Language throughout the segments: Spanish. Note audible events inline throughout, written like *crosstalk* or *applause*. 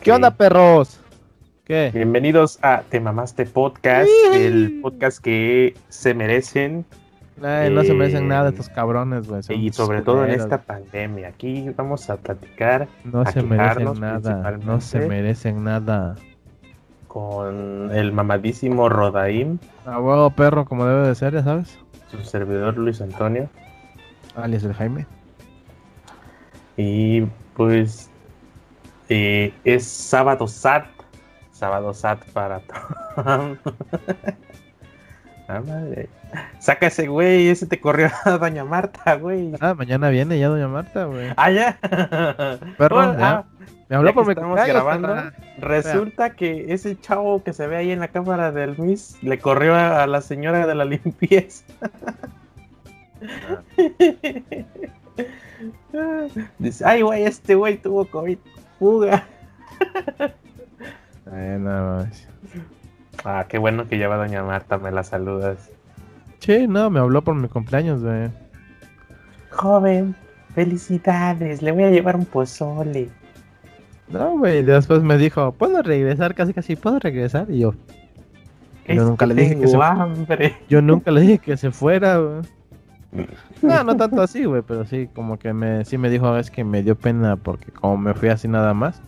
¿Qué onda, perros? ¿Qué? Bienvenidos a Te Mamaste Podcast, el podcast que se merecen Ay, no se merecen Eh, nada estos cabrones, güey. y sobre todo en esta pandemia. Aquí vamos a platicar No a se merecen nada. No se merecen nada. con el mamadísimo Rodaim, A huevo perro, como debe de ser, ya sabes. su servidor Luis Antonio. Alias el Jaime. Y pues eh, es sábado SAT. Sábado SAT para *laughs* todos. Ah, madre. Saca ese güey, ese te corrió *laughs* a Doña Marta, güey. Ah, mañana viene ya Doña Marta, güey. Ah, ya. Perro, Bueno, ya. ah, Me habló por mi estamos grabando. Resulta que ese chavo que se ve ahí en la cámara del Miss le corrió a, a la señora de la limpieza. *laughs* Dice, ay, güey, este güey tuvo COVID. Fuga. *laughs* Ay, nada más. Ah, qué bueno que ya va Doña Marta, me la saludas. Sí, no, me habló por mi cumpleaños, güey. Joven, felicidades, le voy a llevar un pozole. No, güey, después me dijo, ¿puedo regresar? Casi, casi, ¿puedo regresar? Y yo, Es Yo nunca le dije que se- hambre. yo nunca le dije que se fuera, güey. No, no tanto así, güey, pero sí, como que me, sí me dijo, es que me dio pena porque como me fui así nada más,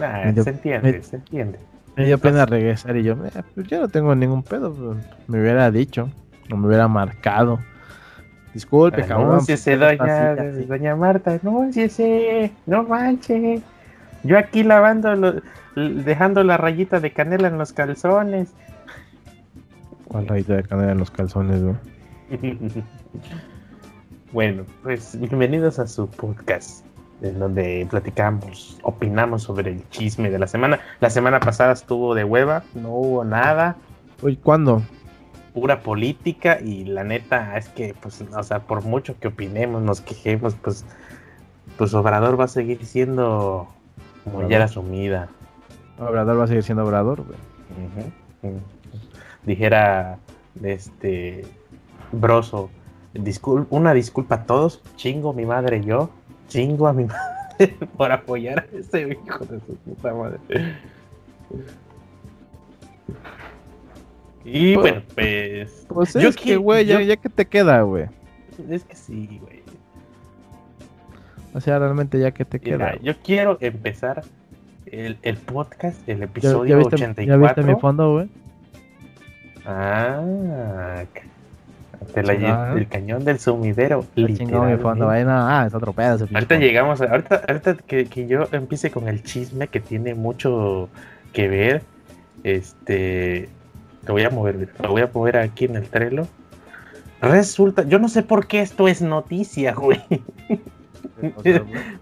Nah, dio- se entiende, me- se entiende. me dio pena regresar y yo, "Eh, pues yo no tengo ningún pedo, pues, me hubiera dicho, o me hubiera marcado. Disculpe, cabrón. Anúnciese, pues, doña, así, así". doña Marta, anúnciese, no manche. Yo aquí lavando, dejando la rayita de canela en los calzones. ¿Cuál rayita de canela en los calzones, güey? *laughs* bueno, pues bienvenidos a su podcast, en donde platicamos, opinamos sobre el chisme de la semana. La semana pasada estuvo de hueva, no hubo nada. Uy, ¿cuándo? pura política y la neta es que pues o sea por mucho que opinemos nos quejemos pues pues Obrador va a seguir siendo mujer Obrador. asumida Obrador va a seguir siendo Obrador, güey. Ujú, ujú. dijera este Broso discul- una disculpa a todos chingo mi madre yo chingo a mi *laughs* madre por apoyar a ese hijo de su puta madre y Pues- bueno pues Pues Yo es que, güey, ya, ya que te queda, güey. Es que sí, güey. O sea, realmente ya que te queda. Mira, yo quiero empezar el, el podcast, el ¿Ya, episodio ya viste, 84. ya viste mi fondo, güey? Ah, te la Chingada. lle- el cañón del sumidero. Fondo, ahí no, ah, es otro pedo Ahorita llegamos, a- ahorita, ahorita que, que yo empiece con el chisme que tiene mucho que ver, este, lo voy a mover, lo voy a mover aquí en el Trello. Resulta, yo no sé por qué esto es noticia, *laughs* güey,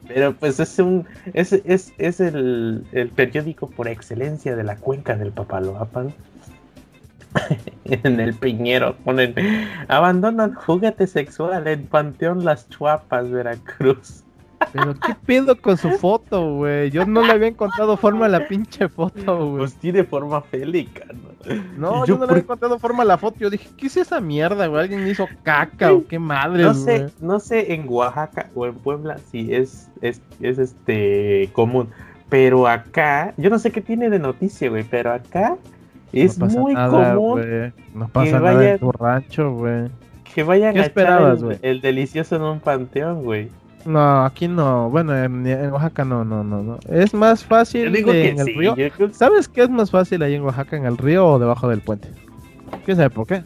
Pero pues es un es, es, es el, el periódico por excelencia de la cuenca del Papaloapan. *laughs* en el Piñero ponen abandonan juguete sexual en Panteón Las Chuapas, Veracruz. Pero qué pedo con su foto, güey. Yo no le había encontrado forma a la pinche foto, güey. Pues tiene forma félica, ¿no? No, ¿Y yo yo no le por- había encontrado forma a la foto. Yo dije, ¿qué es esa mierda, güey? ¿Alguien hizo caca o qué madre, No sé, no sé en Oaxaca o en Puebla si es, es, es este común. Pero acá, yo no sé qué tiene de noticia, güey, pero acá es no muy nada, común. No pasa nada vaya- en tu rancho, güey. que vayan ¿Qué a echar esperabas, el- delicioso en un panteón, güey. No, aquí no. Bueno, en, en Oaxaca no, no, no, no. Es más fácil Yo digo que en el sí. río. creo- ¿Sabes qué es más fácil ahí en Oaxaca, en el río o debajo del puente? ¿Quién sabe por qué?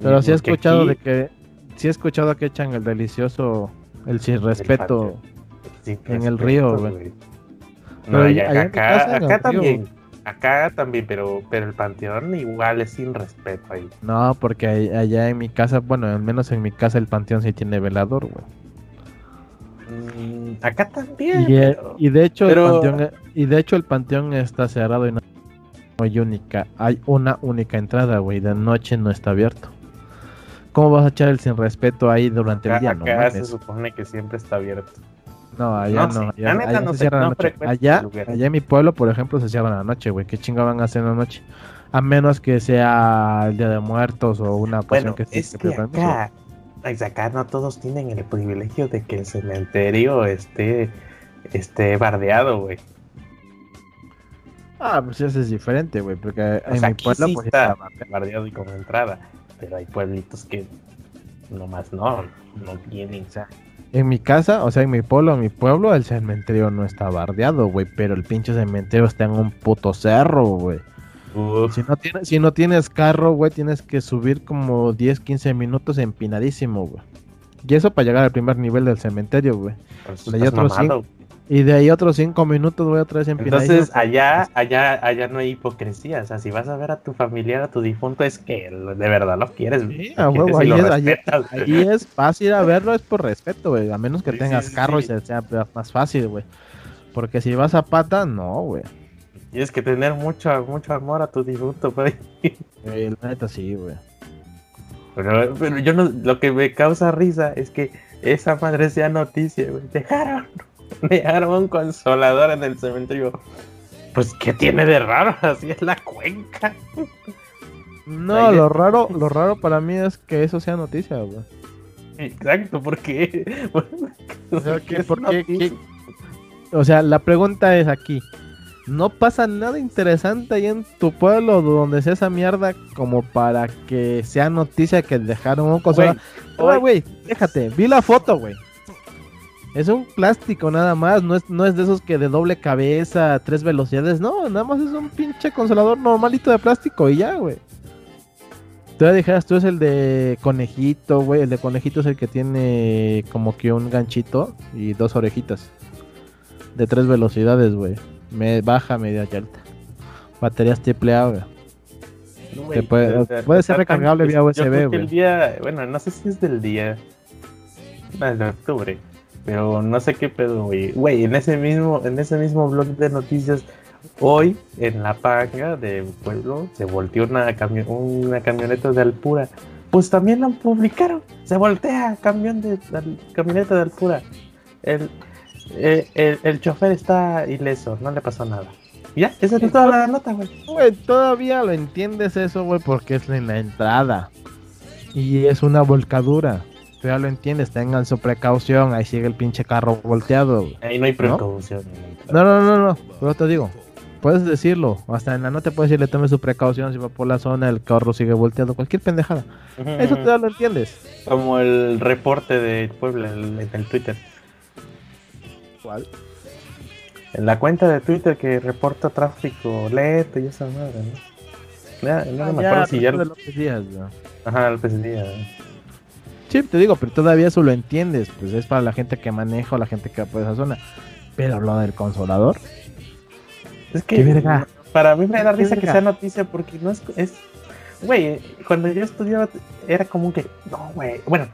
Pero sí he escuchado aquí- de que sí he escuchado que echan el delicioso, el sin respeto. Sin en el río, güey. No, allá acá, acá río. Acá también, pero, pero el panteón igual es sin respeto ahí. No, porque allá en mi casa, bueno, al menos en mi casa el panteón sí tiene velador, güey. Mm, acá también. Y, eh, pero- y de hecho pero- el panteón y de hecho el panteón está cerrado y no hay única, hay una única entrada, güey, de noche no está abierto. ¿Cómo vas a echar el sin respeto ahí durante el acá, día? No, acá se supone que siempre está abierto. No allá no, no, sí, allá, no se sé, cierra la no noche. frecuento Allá, en mi pueblo, por ejemplo, se cierra la noche, güey. ¿Qué chinga van a hacer en la noche? A menos que sea el Día de Muertos o una Bueno, que es que acá, acá no todos tienen el privilegio de que el cementerio esté esté bardeado, güey. Ah, pues ese es diferente, güey, porque O en sea, mi pueblo sí pues está estaba- bardeado y como entrada, pero hay pueblitos que nomás no, no tienen. O sea, en mi casa, o sea, en mi pueblo, en mi pueblo, el cementerio no está bardeado, güey, pero el pinche cementerio está en un puto cerro, güey. Si no tienes, si no tienes carro, güey, tienes que subir como 10, 15 minutos empinadísimo, güey. Y eso para llegar al primer nivel del cementerio, güey. otros mamado. Y de ahí otros 5 minutos, güey, otra vez empinadísimo. Entonces allá, allá, allá no hay hipocresía. O sea, si vas a ver a tu familiar, a tu difunto, es que de verdad lo quieres. Sí, lo huevo, quieres y ahí lo es-. Allí fácil a verlo, es por respeto, güey. A menos que Sí, tengas sí, carro sí. y se sea más fácil, güey. Porque si vas a pata, no, güey. Tienes que tener mucho, mucho amor a tu difunto, güey. La neta sí, güey. Pero, pero yo no, lo que me causa risa es que esa madre sea noticia, güey. Dejaron, *laughs* dejaron un consolador en el cementerio. Pues, ¿qué tiene de raro? *laughs* Así es la cuenca. No, Ahí lo raro, lo raro para mí es que eso sea noticia, güey. Exacto, porque. *laughs* O sea, porque ¿qué- es por qué- O sea, la pregunta es aquí. ¿No pasa nada interesante ahí en tu pueblo donde sea esa mierda como para que sea noticia que dejaron un consolador? Ah, güey, déjate, vi la foto, güey. Es un plástico nada más, no es, no es de esos que de doble cabeza, tres velocidades, no, nada más es un pinche consolador normalito de plástico y ya, güey. Tú ya dijeras, tú es el de conejito, güey, el de conejito es el que tiene como que un ganchito y dos orejitas. De tres velocidades, güey. Me baja, media y alta. Baterías triple A, güey. No, puede- o sea, puede ser recargable vía USB, que güey. El día, bueno, no sé si es del día. De octubre. Pero no sé qué pedo, güey. Güey, en ese mismo, en ese mismo blog de noticias, hoy en la panga del pueblo se volteó una, camio- una camioneta de Alpura. Pues también lo publicaron. Se voltea camión de, camioneta de Alpura. El, el, el chofer está ileso, no le pasó nada. Ya, esa es toda la nota, güey. Güey, todavía lo entiendes eso, güey, porque es en la entrada. Y es una volcadura. Tú ya lo entiendes, tengan su precaución. Ahí sigue el pinche carro volteado. Ahí no hay ¿No? precaución. No, no, no, no. Pero te digo, puedes decirlo. Hasta en la nota puedes decirle, tome su precaución. Si va por la zona, el carro sigue volteado. Cualquier pendejada. Eso tú ya lo entiendes. Como el reporte de Puebla en, el Twitter. ¿Cuál? En la cuenta de Twitter que reporta tráfico lento y esa madre, ¿no? Ya, no me acuerdo si ya. de López Díaz. Ajá, el día. Sí, te digo, pero todavía eso lo entiendes. Pues es para la gente que maneja o la gente que va por esa zona. Pero lo del consolador. Es que Qué verga. para mí me da risa que sea noticia porque no es. es güey, cuando yo estudiaba era común que. No, güey. Bueno,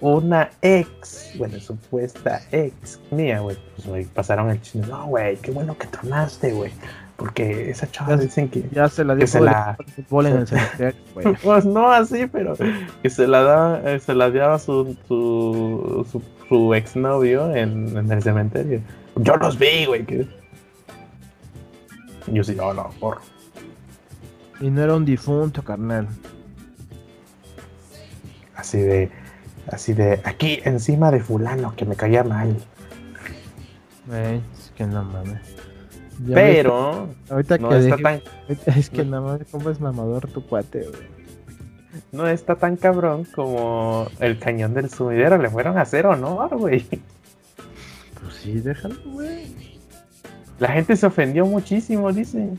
una ex, bueno, supuesta ex mía, güey. Pues me pasaron el chisme. No, güey, qué bueno que tronaste, güey. Porque esa chava Ya- dicen que. Ya se la Que dio se el la- fútbol en el *laughs* cementerio, güey. *laughs* Pues no así, pero que se la daba, eh, se la daba su, su, su, su exnovio en, en el cementerio. Yo los vi, güey. Que... Yo sí, no, no, por. Y no era un difunto, carnal. Así de, así de, aquí encima de fulano que me caía mal. Es que no mames. Ya Pero ahorita no que está tan, es que no mames, cómo es mamador tu cuate, güey. no está tan cabrón como el cañón del sumidero. Le fueron a hacer honor, güey. Pues sí, déjalo, güey. La gente se ofendió muchísimo, dice.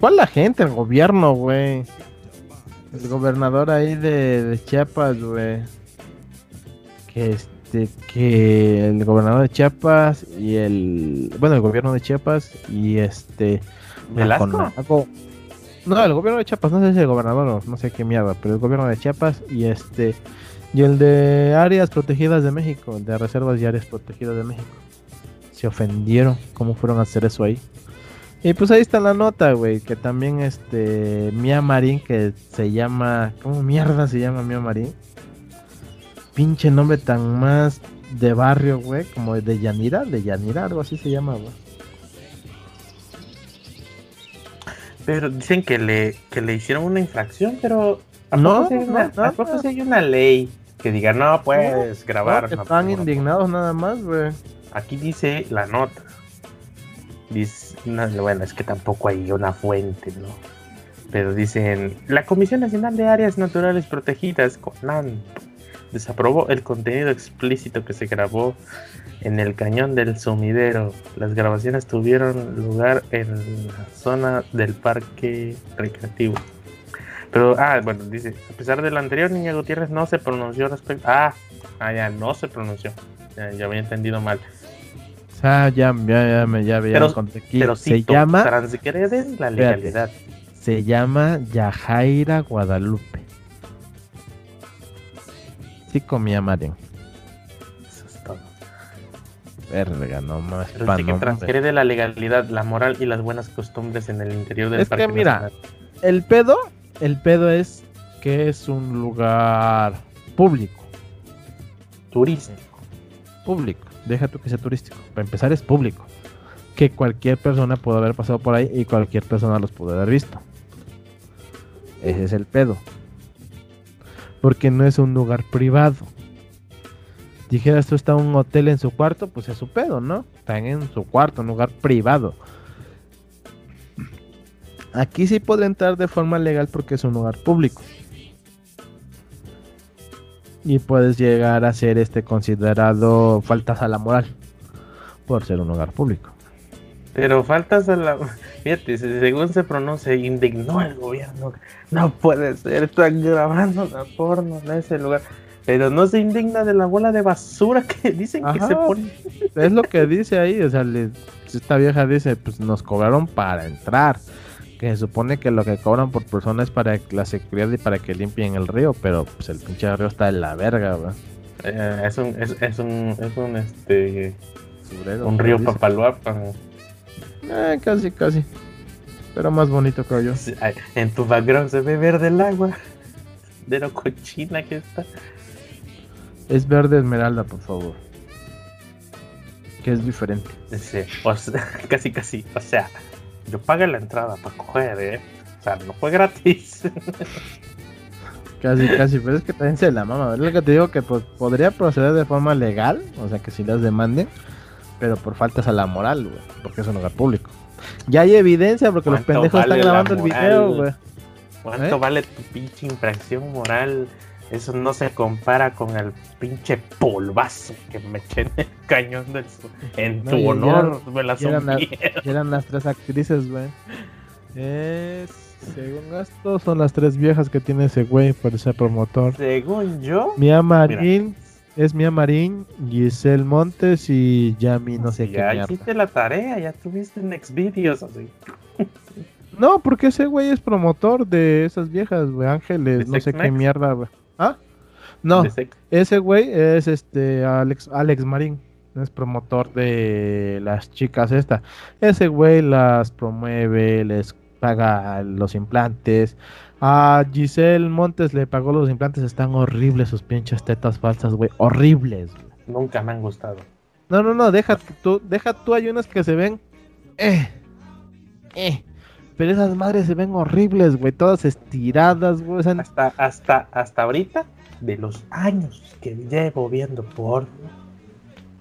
¿Cuál la gente? El gobierno, güey. El gobernador ahí de, de Chiapas, güey. Que este, que el gobernador de Chiapas y el, bueno, el gobierno de Chiapas y este, la ¿Velasco? No, el gobierno de Chiapas, no sé si el gobernador o no sé qué mierda, pero el gobierno de Chiapas y este, y el de áreas protegidas de México, de reservas y áreas protegidas de México. Se ofendieron, ¿cómo fueron a hacer eso ahí? Y pues ahí está la nota, güey, que también este Mia Marín, que se llama, ¿cómo mierda se llama Mia Marín? Pinche nombre tan más de barrio, güey, como de Yanira, de Yanira, algo así se llama, güey. Pero dicen que le, que le hicieron una infracción, pero ¿a No, poco no, una, no, ¿a poco no. sí hay una ley que diga, no puedes grabar. Están porno". indignados nada más, güey. Aquí dice la nota. Dice, no, bueno, es que tampoco hay una fuente, ¿no? Pero dicen, la Comisión Nacional de Áreas Naturales Protegidas, CONAN, desaprobó el contenido explícito que se grabó en el cañón del sumidero. Las grabaciones tuvieron lugar en la zona del parque recreativo. Pero, ah, bueno, dice, a pesar de lo anterior, Niña Gutiérrez no se pronunció respecto... Ah, ah, ya, no se pronunció. Ya, ya había entendido mal. Sea, ya, ya, ya, Pero-. Pero se llama, transgreden la legalidad. se llama Yajaira Guadalupe. Sí comía Marian. Eso es todo. Verga, no más. Pero pa' dice que no, transgrede la legalidad, la moral y las buenas costumbres en el interior del Es que parque mira, nacional. El pedo, el pedo es que es un lugar público. Turístico. Público. Deja tú que sea turístico. Para empezar es público. Que cualquier persona puede haber pasado por ahí y cualquier persona los puede haber visto. Ese es el pedo. Porque no es un lugar privado. Dijeras tú está un hotel en su cuarto, pues es su pedo, ¿no? Están en su cuarto, un lugar privado. Aquí sí puede entrar de forma legal porque es un lugar público. Y puedes llegar a ser este considerado faltas a la moral por ser un lugar público. Pero faltas a la. Fíjate, se- según se pronuncia, indignó al gobierno. No puede ser, están grabando la porno en ese lugar. Pero no se indigna de la bola de basura que *laughs* dicen que se pone. Es lo que dice ahí, o sea, le- esta vieja dice, pues nos cobraron para entrar. Que se supone que lo que cobran por persona es para la seguridad y para que limpien el río, pero pues el pinche río está en la verga, ¿verdad? Eh, es un, es, es un, es un, este, un río dice. Eh, casi, casi. Pero más bonito creo yo. Sí, ay, En tu background se ve verde el agua. De lo cochina que está. Es verde esmeralda, por favor. Que es diferente. O sea, *laughs* casi, casi. O sea, yo pagué la entrada para coger, ¿eh? O sea, no fue gratis. Casi, casi, pero es que también se la mama. ¿verdad? Lo que te digo que pues, podría proceder de forma legal, o sea que si las demanden, pero por faltas a la moral, güey, porque es un lugar público. Ya hay evidencia porque los ¿Cuánto pendejos vale están grabando el video, güey. ¿Cuánto ¿Eh? vale tu pinche impresión moral? Eso no se compara con el pinche polvazo que me eché en el cañón del sur. En No, tu honor, me la eran las- eran las tres actrices, güey. Es, según esto, son las tres viejas que tiene ese güey por ese promotor. Según yo, Mia Marín, es Mia Marín, Giselle Montes y Yami, no sé qué ya mierda. hiciste la tarea, ya tuviste next videos así. No, porque ese güey es promotor de esas viejas, güey, ¿De ángeles, no sé qué mierda, güey. ¿Ah? No, ese güey es este Alex, Alex Marín, es promotor de las chicas esta. Ese güey las promueve, les paga los implantes. A Giselle Montes le pagó los implantes, están horribles sus pinches tetas falsas, güey, horribles. Nunca me han gustado. No, no, no, deja tú, deja tú, hay unas que se ven, eh, eh, pero esas madres se ven horribles, güey, todas estiradas, güey, Hasta, hasta, hasta ahorita, de los años que llevo viendo porno,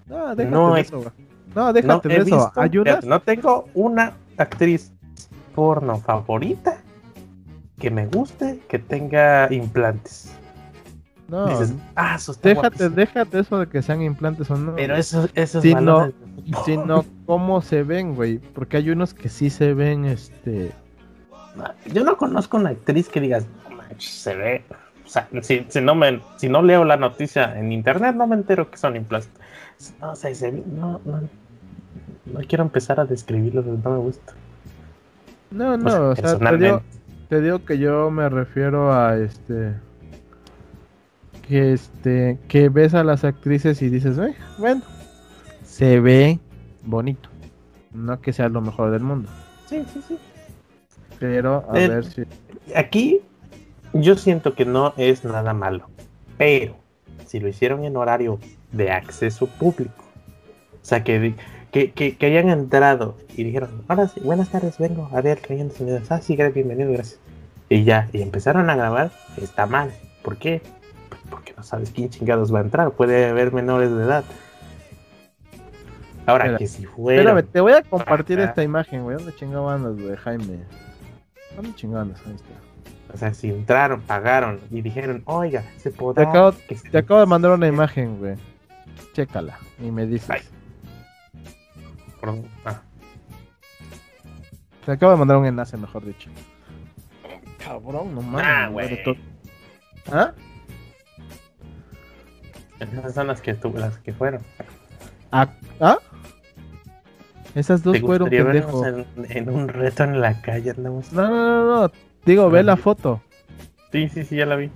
no, déjate no de eso, güey. No, déjate no de he eso, visto, hay unas, fíjate, no tengo una actriz porno favorita que me guste que tenga implantes. no, Dices, ah, eso déjate, guapísimo". déjate eso de que sean implantes o no, Pero esos, esos Sí, balones- sino cómo se ven, güey, porque hay unos que sí se ven, este, Yo no conozco una actriz que digas, "No manches, se ve. O sea, si, si no me, si no leo la noticia en internet, no me entero que son implantes. No, o sea, se ve- no, no, no quiero empezar a describirlo, no me gusta. no, O sea, no, o sea, te digo, personalmente. Te digo que yo me refiero a, este, que, este, que ves a las actrices y dices, "Eh, bueno, se ve bonito, no que sea lo mejor del mundo, Sí, sí, sí. pero a El- ver si, Aquí yo siento que no es nada malo, pero si lo hicieron en horario de acceso público, o sea, que, que, que, que hayan entrado y dijeron, sí, buenas tardes, vengo a ver Cañón de Sonidos. Ah, sí, gracias, bienvenido, gracias. Y ya, y empezaron a grabar, está mal. ¿Por qué? Pues porque no sabes quién chingados va a entrar, puede haber menores de edad. Ahora que si fuera. Espérame, te voy a compartir esta imagen, güey. ¿Dónde chingados andas, güey, Jaime? ¿Dónde chingados Ahí está. O sea, si entraron, pagaron y dijeron, oiga, se podrá. Te acabo, te acabo de mandar una imagen, güey. Chécala y me dices. Ay. Ah. Te acabo de mandar un enlace, mejor dicho. Cabrón, no mames. Ah, güey. ¿Ah? Esas son las que, tu, las que fueron. ¿Ah? ¿Ah? Esas dos fueron pendejos. En, en, un reto en la calle andamos. No, no, no, no. Digo, ve la foto. Sí, sí, sí, ya la vi.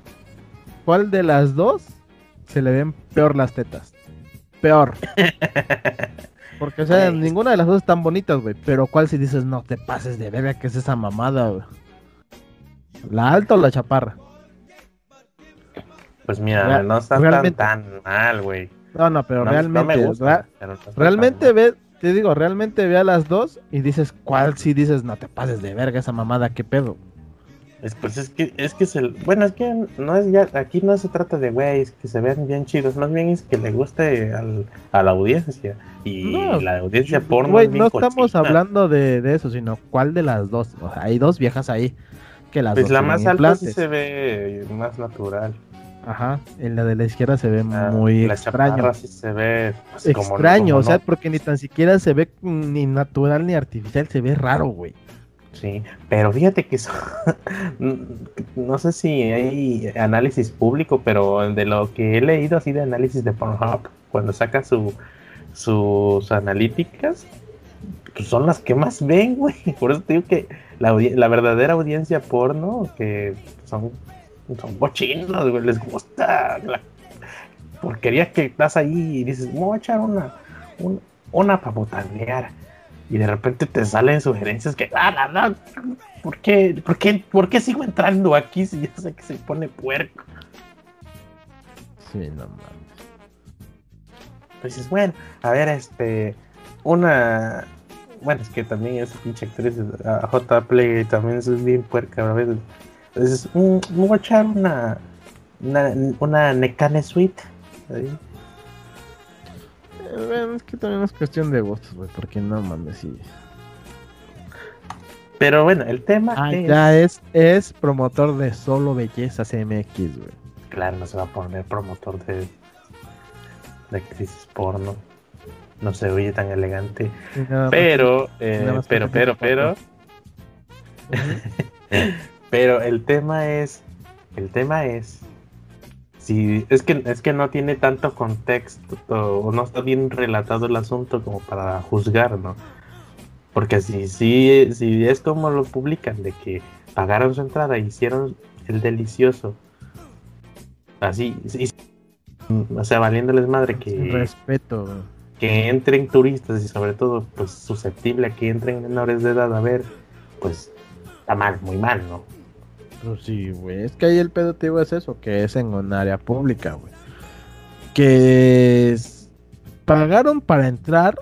¿Cuál de las dos se le ven peor las tetas? Peor. *laughs* Porque, o sea, ninguna de las dos están bonitas, güey. Pero ¿cuál si dices, no te pases de bebé, que es esa mamada, güey? ¿La alta o la chaparra? Pues mira, no está tan, tan mal, güey. No, no, pero realmente, realmente ve, te digo, realmente ve a las dos y dices, ¿cuál si dices, no te pases de verga esa mamada, qué pedo? Es, pues es que, es que el bueno, es que no es ya, aquí no se trata de güeyes que se vean bien chidos, más bien es que le guste a la audiencia. Y la audiencia porno. Güey, no estamos hablando de, eso, sino cuál de las dos. hay dos viejas ahí. Que las pues la más alta sí se ve más natural. Ajá, en la de la izquierda se ve ah, muy la extraño. Sí se ve pues, extraño, o sea, porque ni tan siquiera se ve ni natural ni artificial, se ve raro, güey. Sí, pero fíjate que *laughs* no sé si hay análisis público, pero de lo que he leído así de análisis de Pornhub, cuando saca su, sus analíticas, pues son las que más ven, *laughs* güey. Por eso te digo que la, la verdadera audiencia porno, que son, son cochinos, güey, les gusta la porquería que estás ahí y dices, voy a echar una, una, una para botanear y de repente te salen sugerencias que, ah, la verdad, ¿por qué, por qué, por qué sigo entrando aquí si ya sé que se pone puerco? Sí, no mames. Pues dices, bueno, a ver, este, una, bueno, es que también esa pinche actriz, a J. Play, también es bien puerca a veces. Entonces, me voy a echar una, una, una Necane Suite. Es que también es cuestión de gustos, güey, porque no mames, sí. Pero bueno, el tema ah, es... ya es, es promotor de solo belleza CMX, güey. Claro, no se va a poner promotor de, de crisis porno. No se oye tan elegante. pero, eh, pero, pero, pero. *laughs* pero el tema es. El tema es Sí, es que, es que no tiene tanto contexto o no está bien relatado el asunto como para juzgar, ¿no? Porque si, si, si es como lo publican, de que pagaron su entrada e hicieron el delicioso, así, o sea, valiéndoles madre que... Respeto. Que entren turistas y sobre todo, pues susceptible a que entren menores de edad a ver, pues está mal, muy mal, ¿no? Pues sí, güey. Es que ahí el pedo te es eso, que es en un área pública, güey. Que pagaron para entrar,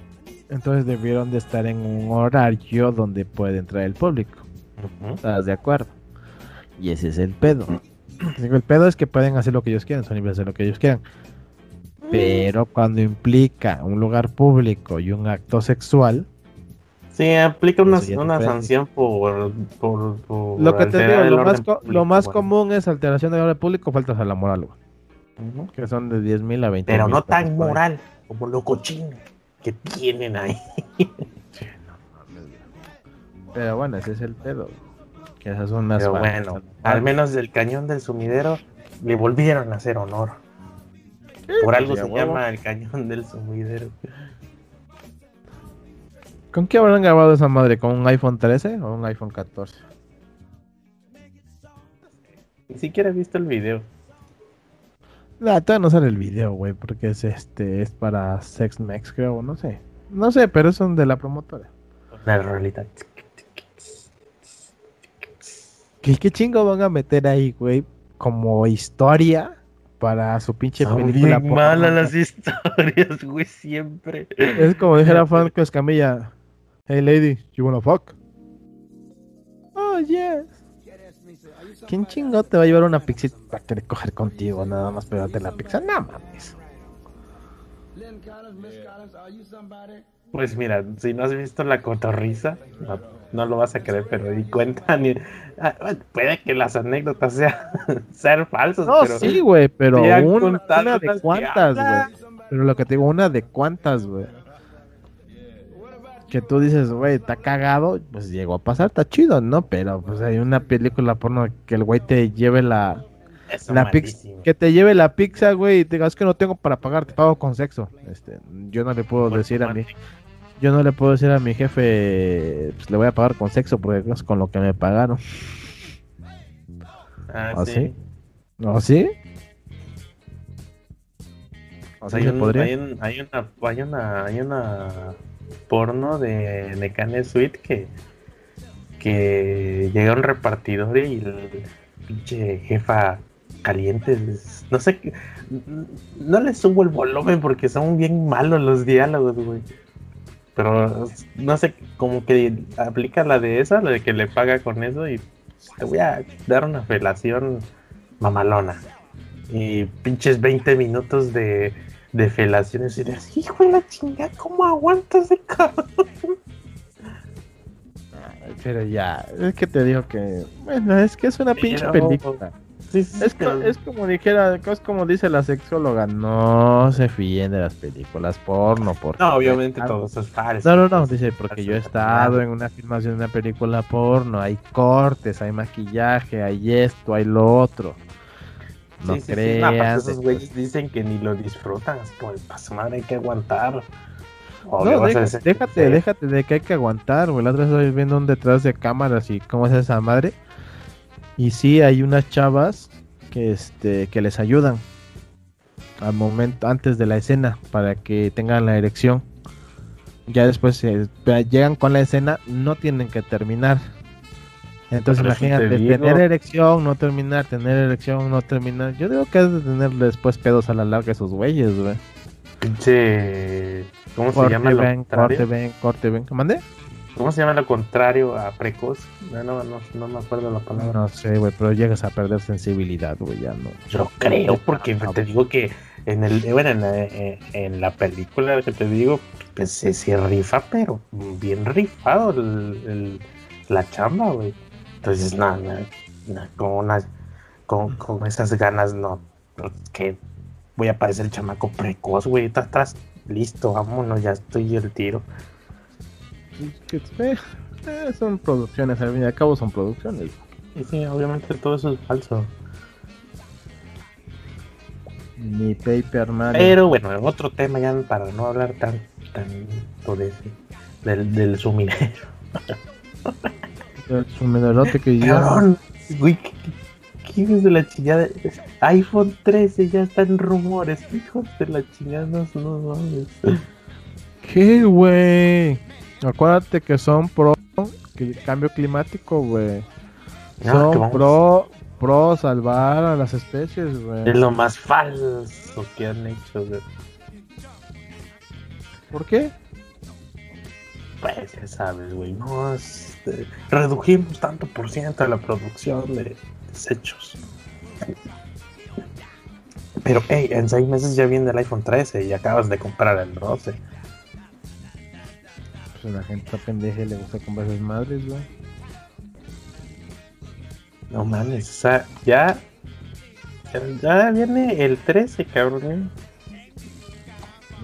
entonces debieron de estar en un horario donde puede entrar el público. ¿Estás de acuerdo? Y ese es el pedo. *clears throat* el pedo es que pueden hacer lo que ellos quieran, son libres de hacer lo que ellos quieran. Pero cuando implica un lugar público y un acto sexual, Sí, aplica una, una sanción por, por, Lo que te digo, lo más, lo más común es alteración del orden público, faltas a la moral, güey. Que son de 10 mil a 20 Pero no tan moral como lo cochino que tienen ahí. *laughs* Pero bueno, ese es el pedo. Que esas son las Pero bueno, al menos del cañón del sumidero le volvieron a hacer honor. Por algo se llama el cañón del sumidero. ¿Con qué habrán grabado esa madre? ¿Con un iPhone 13 o un iPhone 14? Ni siquiera he visto el video. No, todavía no sale el video, güey, porque es este, es para SexMex, creo, no sé. No sé, pero son de la promotora. La realidad. ¿Qué, ¿Qué chingo van a meter ahí, güey? Como historia para su pinche Son película. Bien malas las *laughs* historias, güey, siempre. Es como dijera Franco Escamilla. Hey lady, you wanna fuck? Oh yes. ¿Quién chingo te va a llevar una pizza para querer coger contigo? Nada más pegarte la pizza. No mames. Pues mira, si no has visto la cotorriza, no, no lo vas a creer, pero di cuenta ni. Ah, puede que las anécdotas sean *laughs* ser falsas, No, pero. sí, güey, pero una, una de cuántas, güey. Pero lo que te digo, una de cuántas, güey. Que tú dices, güey, está cagado, pues llegó a pasar, está chido, ¿no? Pero pues hay una película porno que el güey te lleve la, Eso la pizza, que te lleve la pizza, güey, y te digas que no tengo para pagar, te pago con sexo. Este, yo no le puedo Por decir a mí, yo no le puedo decir a mi jefe, pues le voy a pagar con sexo porque es con lo que me pagaron. Ah, ¿Ah, sí. sí? ¿No, sí? ¿O sí hay, se un- podría? hay un- hay una, hay una, hay una porno de, de Suite que, que llega un repartidor y el pinche jefa caliente, no sé, no le subo el volumen porque son bien malos los diálogos, güey. Pero no sé, como que aplica la de esa, la de que le paga con eso y te voy a dar una felación mamalona. Y pinches 20 minutos de, de felaciones y de hijo de la chingada, ¿cómo aguantas de cabrón? Pero ya, es que te digo que, bueno, es que es una pinche película. Sí, sí, Es, es como dijera, es como dice la sexóloga, no se fíen de las películas porno. Porque No, obviamente Ah, todo eso es falso. No, no, no, dice, porque yo he estado en una filmación de una película porno, hay cortes, hay maquillaje, hay esto, hay lo otro. No Sí, sí, sí. No, aparte crean. esos güeyes dicen que ni lo disfrutan, es como, paso madre, hay que aguantar. No, déjate, sí. déjate de que hay que aguantar, güey. La otra vez estoy viendo un detrás de cámaras y cómo es esa madre. Y sí, hay unas chavas que este que les ayudan al momento antes de la escena para que tengan la erección. Ya después eh, llegan con la escena, no tienen que terminar. Entonces imagínate, tener erección, no terminar, tener erección, no terminar. Yo digo que has de tener después pedos a la larga esos güeyes, güey. Pinche. ¿Cómo se Corte llama lo ven, corte contrario? ven, corte ven. ¿Mandé? ¿Cómo se llama lo contrario a precoz? No, no, no, no me acuerdo la palabra. No sé, güey, pero llegas a perder sensibilidad, güey, ya no. Yo creo, porque te digo que en el bueno, en la, eh, en la película que te digo, pues se, se rifa, pero bien rifado el- el- la chamba, güey. Entonces, nada, con unas, con, con esas ganas, no, que voy a parecer el chamaco precoz, güey. Estás, estás listo, vámonos, ya estoy el tiro. Eh, eh, son producciones, al fin y al cabo son producciones. Y sí, obviamente todo eso es falso. Ni Paper Man. Pero bueno, otro tema ya para no hablar tan tanto de ese, del, del sumidero. *laughs* El sumiderote que ya. Cabrón, güey, ¿qué, hijos de la chingada? iPhone 13 ya está en rumores, hijos de la chingada, no, no mames. ¿Qué, güey? Acuérdate que son pro que- cambio climático, güey. No, son que vamos- pro, pro salvar a las especies, güey. Es lo más falso que han hecho, güey. ¿Por qué? Pues ya sabes, güey, no, este, redujimos tanto por ciento de la producción de desechos. Pero, hey, en seis meses ya viene el iPhone 13 y acabas de comprar el 12. Pues a la gente pendeja le gusta comprar esas madres, güey. No mames, o sea, ya. Ya viene el 13, cabrón.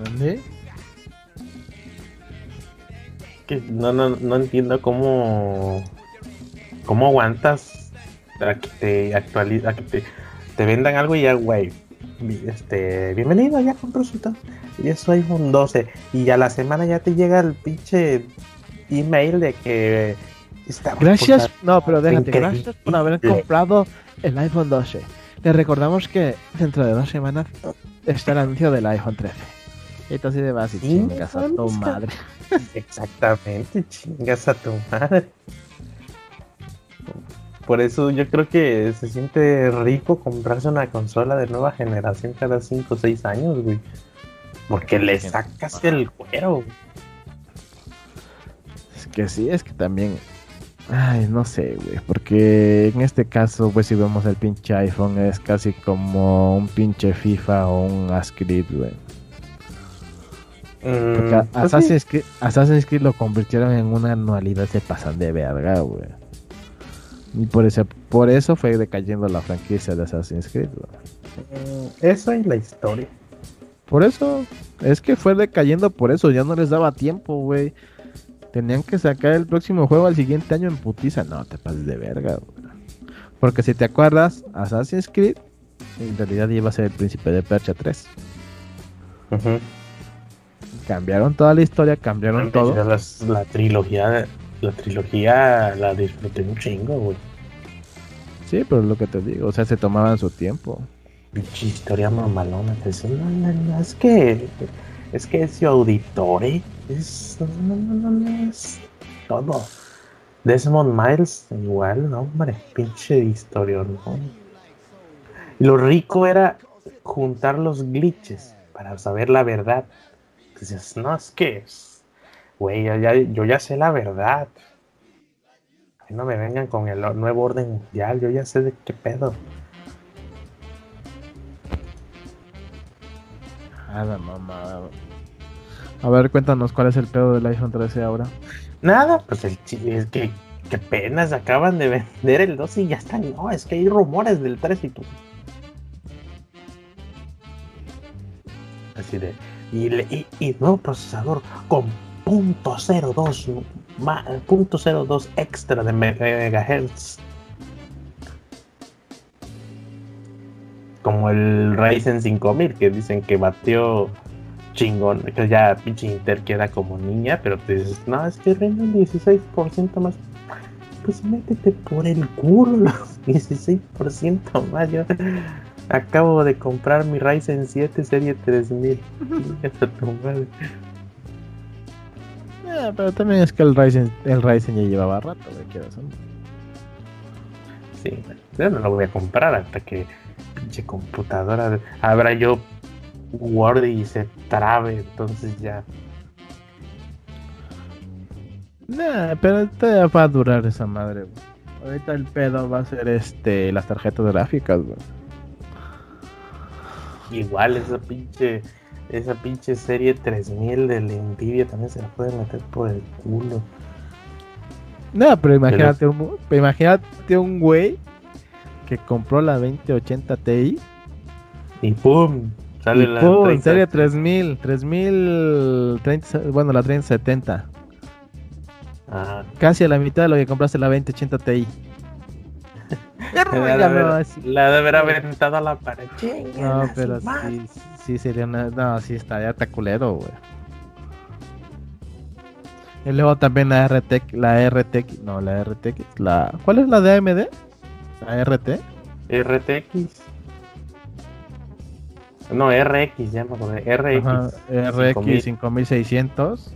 ¿Dónde? Que no, no, no entiendo cómo. ¿Cómo aguantas a que te actualiza, a que te, te vendan algo y ya, güey? Este, bienvenido, ya compró su. Y eso iPhone 12. Y a la semana ya te llega el pinche email de que. estamos Gracias, no, pero déjate, Increíble. gracias por haber comprado el iPhone 12. Les recordamos que dentro de dos semanas está el anuncio del iPhone 13. Y tú así de vas y chingas a tu madre. *laughs* Exactamente, chingas a tu madre. Por eso yo creo que se siente rico comprarse una consola de nueva generación cada 5 o 6 años, güey. Porque le sacas el cuero. Es que sí, es que también Ay, no sé, güey, porque en este caso, pues si vemos el pinche iPhone es casi como un pinche FIFA o un Ascrit, güey. Porque Mm, pues. Assassin's, Creed, Assassin's Creed lo convirtieron en una anualidad se pasan de verga, güey. Y por eso, por eso fue decayendo la franquicia de Assassin's Creed, güey. Mm, Eso es la historia. Por eso, es que fue decayendo por eso, ya no les daba tiempo, güey. Tenían que sacar el próximo juego al siguiente año en putiza. No, te pases de verga, güey. Porque si te acuerdas, Assassin's Creed en realidad iba a ser el príncipe de Persia 3. Ujú. Cambiaron toda la historia, cambiaron todo. Las- la trilogía, la trilogía la disfruté un chingo, güey. Sí, pero es lo que te digo, o sea, se tomaban su tiempo. Pinche historia mamalona. te decía, no, no, no, es que es que es su auditore. Es, no, no, no, no, es todo. Desmond Miles, igual, no, hombre, pinche historia, ¿no? Lo rico era juntar los glitches para saber la verdad. Dices, no, es que es, güey, ya- ya- yo ya sé la verdad. A mí no me vengan con el nuevo orden mundial, yo ya sé de qué pedo. Ah, la mamada. A ver, cuéntanos cuál es el pedo del iPhone 13 ahora. Nada, pues el chile es que, que apenas acaban de vender el 2 y ya están. No, es que hay rumores del 3 y tú. Así de. Y, y, y nuevo procesador con .02 ma- .02 extra de me- megahertz. Como el Ryzen 5000 que dicen que batió chingón, que ya pinche Intel queda como niña, pero te dices, no, es que rinde un 16% más. Pues métete por el culo *laughs* los 16% más. Acabo de comprar mi Ryzen 7 serie 3000. Chingas a tu madre. Eh, pero también es que el Ryzen, el Ryzen ya llevaba rato, quieras o no. Sí, yo no lo voy a comprar hasta que pinche computadora abra yo Word y se trabe, entonces ya. Nah, pero todavía va a durar esa madre. Ahorita el pedo va a ser este las tarjetas gráficas, güey. Igual esa pinche esa pinche serie 3000 de la Nvidia también se la pueden meter por el culo. No, pero imagínate un, pero imagínate un güey que compró la 2080 Ti Y pum, sale y la pum, 30. serie 3000, 3000, 30, bueno, la 3070. Ah, Casi a la mitad de lo que compraste la 2080 Ti. *laughs* la de haber, aventado a la pared. No, pero sí, sí sería una. No, sí estaría está culero, güey. Y luego también la RTX, la RTX, no, la RTX, la. ¿Cuál es la de AMD? La RT. RTX. No, RX, ya me acordé. RX. Ajá, 5000. RX 5600.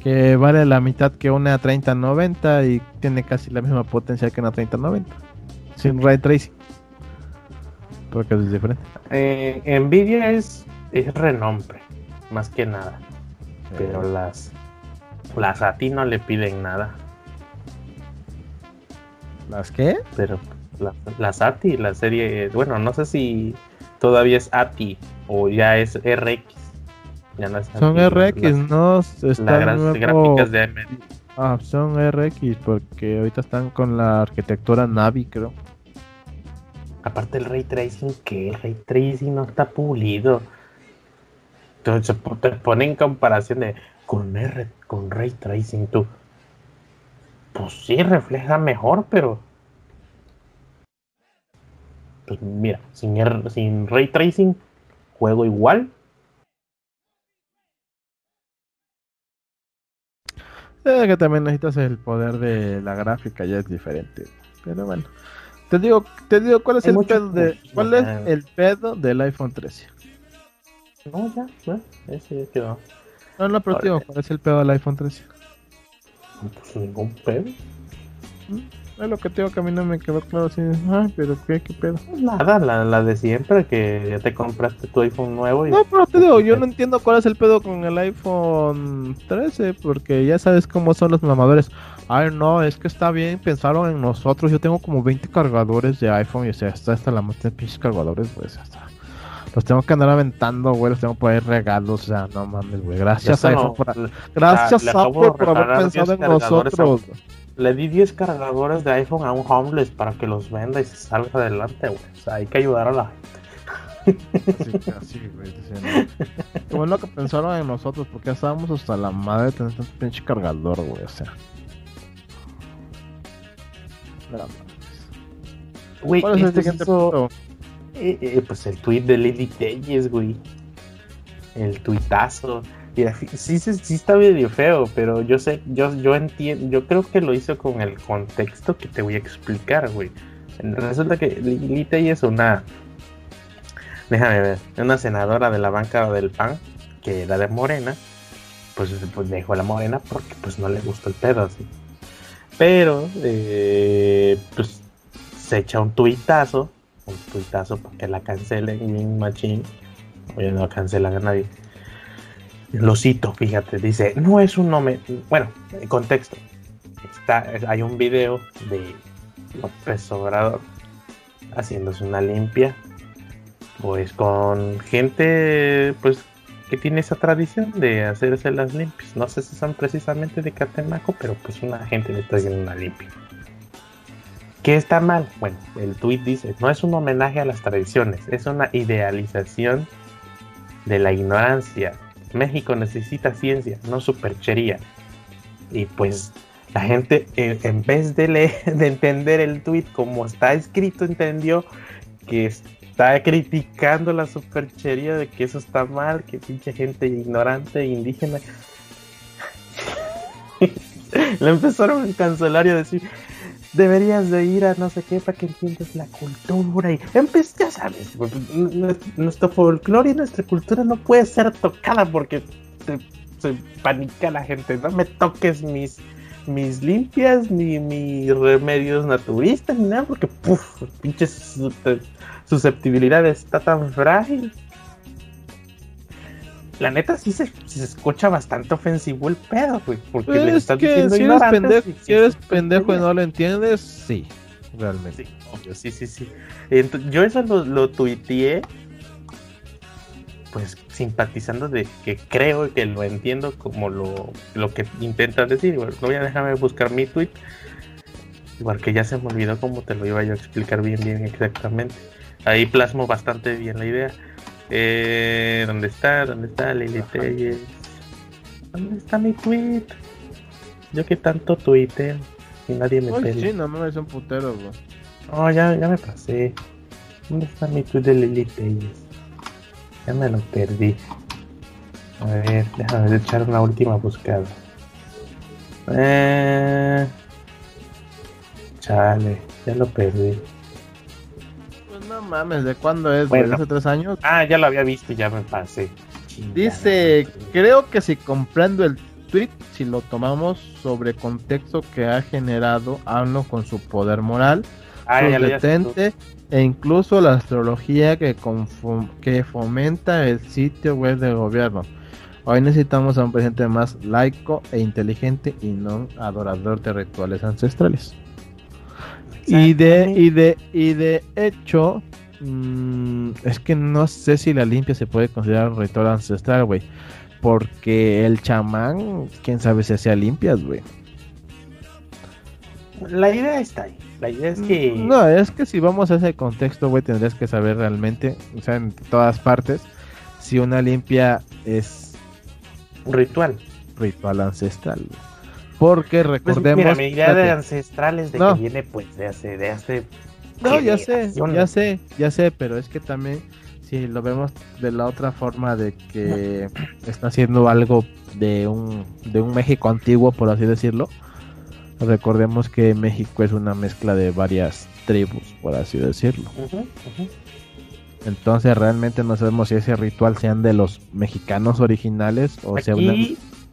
Que vale la mitad que una 3090 y tiene casi la misma potencia que una 3090. Sin ray tracing. Porque es diferente. Eh, Nvidia es, es renombre, más que nada. Pero las, las ATI no le piden nada. ¿Las qué? Pero la- las ATI, la serie, bueno, no sé si todavía es ATI o ya es RX. Ya no es Son ATI, RX, las- ¿no? Las, Están gra- nuevo- gráficas de AMD. Ah, son RX porque ahorita están con la arquitectura Navi, creo. Aparte el ray tracing, que el ray tracing no está pulido. Entonces te pone en comparación de con R, con ray tracing tú. Pues sí, refleja mejor, pero. Pues mira, sin, sin ray tracing, juego igual. Eh, que también necesitas el poder de la gráfica, ya es diferente. Pero bueno. Te digo, te digo cuál es Hay el pedo de, cuál es el pedo del iPhone 13. No, ya, ya, ese ya quedó. No, no, pero tío, ¿cuál es el pedo del iPhone 13? Pues ningún pedo. Es lo que tengo que a mí no me quedó claro así. Ay, pero qué, qué pedo. Nada, la, la de siempre, que ya te compraste tu iPhone nuevo y... No, pero te digo, yo *laughs* no entiendo cuál es el pedo con el iPhone 13, porque ya sabes cómo son los mamadores. Ay, no, es que está bien, pensaron en nosotros. Yo tengo como 20 cargadores de iPhone y o sea, está hasta la mitad de pinches cargadores, pues hasta. Los tengo que andar aventando, güey, los tengo por ahí regalos, o sea, no mames, güey. Gracias, Eso no, iPhone, por, gracias, Apple, por haber pensado 10 en a- nosotros. Le di 10 cargadores de iPhone a un homeless para que los venda y se salga adelante, güey. O sea, hay que ayudar a la Así que así, güey, Qué bueno que pensaron en nosotros, porque ya estábamos hasta la madre de tener tanto pinche cargador, güey, o sea. Güey, ¿Cuál es el este siguiente hizo- punto? eh, eh, pues el tweet de Lily Telles, güey. El tuitazo. Sí, está medio feo, pero yo sé, yo, yo entiendo, yo creo que lo hizo con el contexto que te voy a explicar, güey. Resulta que Lily Telles es una, déjame ver, una senadora de la banca del PAN, que era de Morena, pues, pues dejó la Morena porque pues no le gustó el pedo, así. Pero, eh, pues se echa un tuitazo, un tuitazo para que la cancelen machín. Oye, no cancelan a nadie. Lo cito, fíjate, dice, no es un nombre, bueno, en contexto. Está, hay un video de López Obrador haciéndose una limpia, pues con gente, pues que tiene esa tradición de hacerse las limpias. No sé si son precisamente de Catemaco, pero pues una gente le está haciendo una limpia. ¿Qué está mal? Bueno, el tweet dice, no es un homenaje a las tradiciones, es una idealización de la ignorancia. México necesita ciencia, no superchería. Y pues la gente, eh, en vez de, leer, *laughs* de entender el tweet como está escrito, entendió que está criticando la superchería de que eso está mal, que pinche gente ignorante indígena. *laughs* Le empezaron a cancelar y a decir, deberías de ir a no sé qué para que entiendas la cultura y empecé, ya sabes, pues, nuestro folclore y nuestra cultura no puede ser tocada porque se, se panica la gente, no me toques mis mis limpias, ni mis remedios naturistas, ni nada, porque puf, pinche su- susceptibilidad está tan frágil. La neta sí se, se escucha bastante ofensivo el pedo, güey, porque le Pues Es estás diciendo si eres pendejo, y- si eres pendejo y no lo entiendes, sí, realmente. Sí, obvio, sí, sí, sí. Ent- yo eso lo, lo tuiteé, pues simpatizando de que creo que lo entiendo como lo, lo que intentas decir. No voy a dejarme buscar mi tweet, igual que ya se me olvidó cómo te lo iba yo a explicar bien, bien exactamente. Ahí plasmo bastante bien la idea. Eh, ¿Dónde está? ¿Dónde está Lili Telles? ¿Dónde está mi tweet? Yo que tanto tuiteo y nadie me pela. sí, no mames, son puteros, güey. Oh, ya, ya me pasé. ¿Dónde está mi tweet de Lili Telles? Ya me lo perdí. A ver, déjame echar una última buscada. Eh... Chale, ya lo perdí. Mames, ¿de cuándo es, Bueno. ¿Hace tres años? Ah, ya lo había visto y ya me pasé. Chingada Dice, creo que si comprendo el tweet, si lo tomamos sobre contexto que ha generado AMLO con su poder moral, Ah, su detente e incluso la astrología que, que fomenta el sitio web del gobierno. Hoy necesitamos a un presidente más laico e inteligente y no adorador de rituales ancestrales. Y de, y de, y de hecho, mm, es que no sé si la limpia se puede considerar un ritual ancestral, güey. Porque el chamán, quién sabe si hacía limpias, güey. La idea está ahí. La idea es que. No, es que si vamos a ese contexto, güey, tendrías que saber realmente, o sea, en todas partes, si una limpia es Un ritual. ritual ancestral. Porque Pues, recordemos. mira, mi idea de espérate. ancestrales de No. que viene pues de hace, de hace No, ya sé, ya sé, ya sé, pero es que también si lo vemos de la otra forma de que está haciendo algo de un de un México antiguo, por así decirlo. Recordemos que México es una mezcla de varias tribus, por así decirlo. Entonces realmente no sabemos si ese ritual sean de los mexicanos originales o sea una...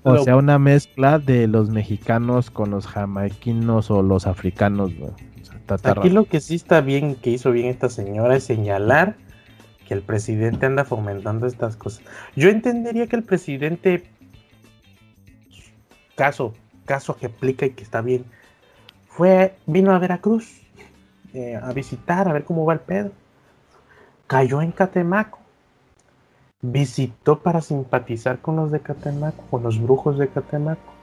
O sea, una mezcla de los mexicanos con los jamaiquinos o los africanos, Aquí lo que sí está bien, que hizo bien esta señora, es señalar que el presidente anda fomentando estas cosas. Yo entendería que el presidente, caso, caso que aplica y que está bien, fue, vino a Veracruz eh, a visitar, a ver cómo va el pedo. Cayó en Catemaco visitó para simpatizar con los de Catemaco, con los brujos de Catemaco.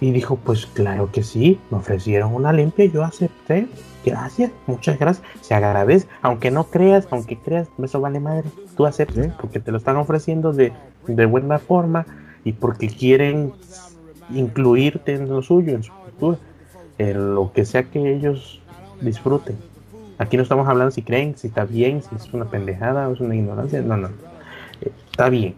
Y dijo, pues claro que sí, me ofrecieron una limpia, yo acepté. Gracias, muchas gracias. Se agradece, aunque no creas, aunque creas, eso vale madre. Tú aceptes, porque te lo están ofreciendo de, de buena forma y porque quieren incluirte en lo suyo, en su cultura, en lo que sea que ellos disfruten. Aquí no estamos hablando si creen, si está bien, si es una pendejada o es una ignorancia. No, no está bien.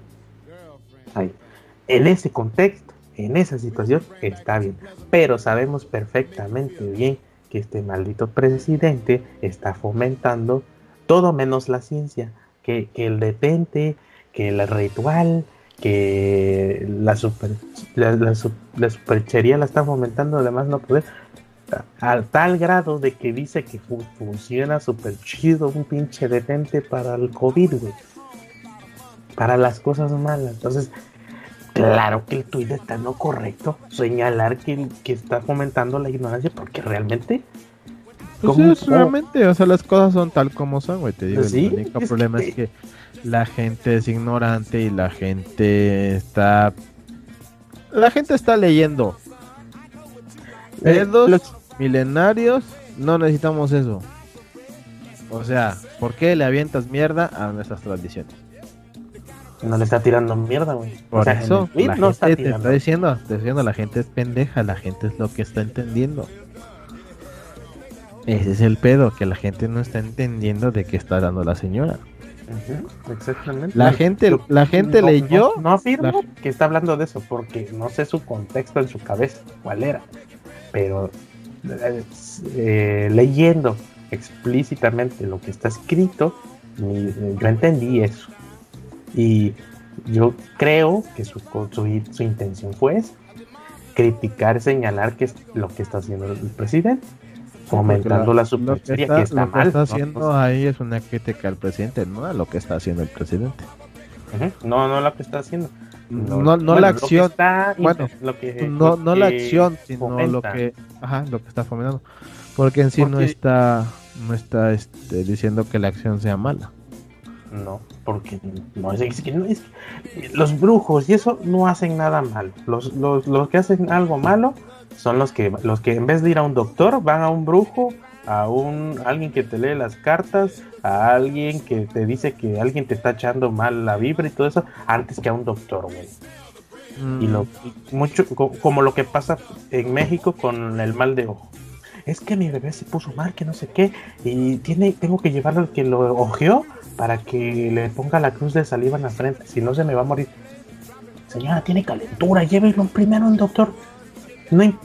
En ese contexto, en esa situación, está bien. Pero sabemos perfectamente bien que este maldito presidente está fomentando todo menos la ciencia, que, el detente, que el ritual, que la, super, la, superchería la está fomentando, además no poder, al tal grado de que dice que funciona super chido un pinche detente para el COVID, güey para las cosas malas. Entonces, claro que el tuit está no correcto señalar que, que está fomentando la ignorancia porque realmente... Pues realmente, o sea, las cosas son tal como son, güey, te digo. el único problema es que la gente es ignorante y la gente está... La gente está leyendo. Eh, los... milenarios, no necesitamos eso. O sea, ¿por qué le avientas mierda a nuestras tradiciones? No le está tirando mierda, güey. Por eso, la no gente te está diciendo, te diciendo, la gente es pendeja, la gente es lo que está entendiendo. Ese es el pedo, que la gente no está entendiendo de qué está dando la señora. exactamente. La gente, la gente leyó. No, afirmo que está hablando de eso, porque no sé su contexto en su cabeza, cuál era. Pero eh, leyendo explícitamente lo que está escrito, yo entendí eso. Y yo creo que su, su, intención fue criticar, señalar que es lo que está haciendo el presidente, fomentando la, superchería, que está, mal. Lo que está haciendo ahí es una crítica al presidente, no a lo que está haciendo el presidente. No, no lo que está haciendo. No, no, la acción. bueno, lo que, no, no la acción, sino lo que, ajá, lo que está fomentando. Porque en sí no está, no está este, diciendo que la acción sea mala. No, porque no es, que no es los brujos y eso no hacen nada malo. Los, los, los, que hacen algo malo son los que los que en vez de ir a un doctor van a un brujo, a un alguien que te lee las cartas, a alguien que te dice que alguien te está echando mal la vibra y todo eso antes que a un doctor, güey. Y lo mm. mucho como lo que pasa en México con el mal de ojo es que mi bebé se puso mal, que no sé qué, y tiene, tengo que llevarlo al que lo ojeó para que le ponga la cruz de saliva en la frente, si no se me va a morir. Señora, tiene calentura, llévelo primero al doctor. No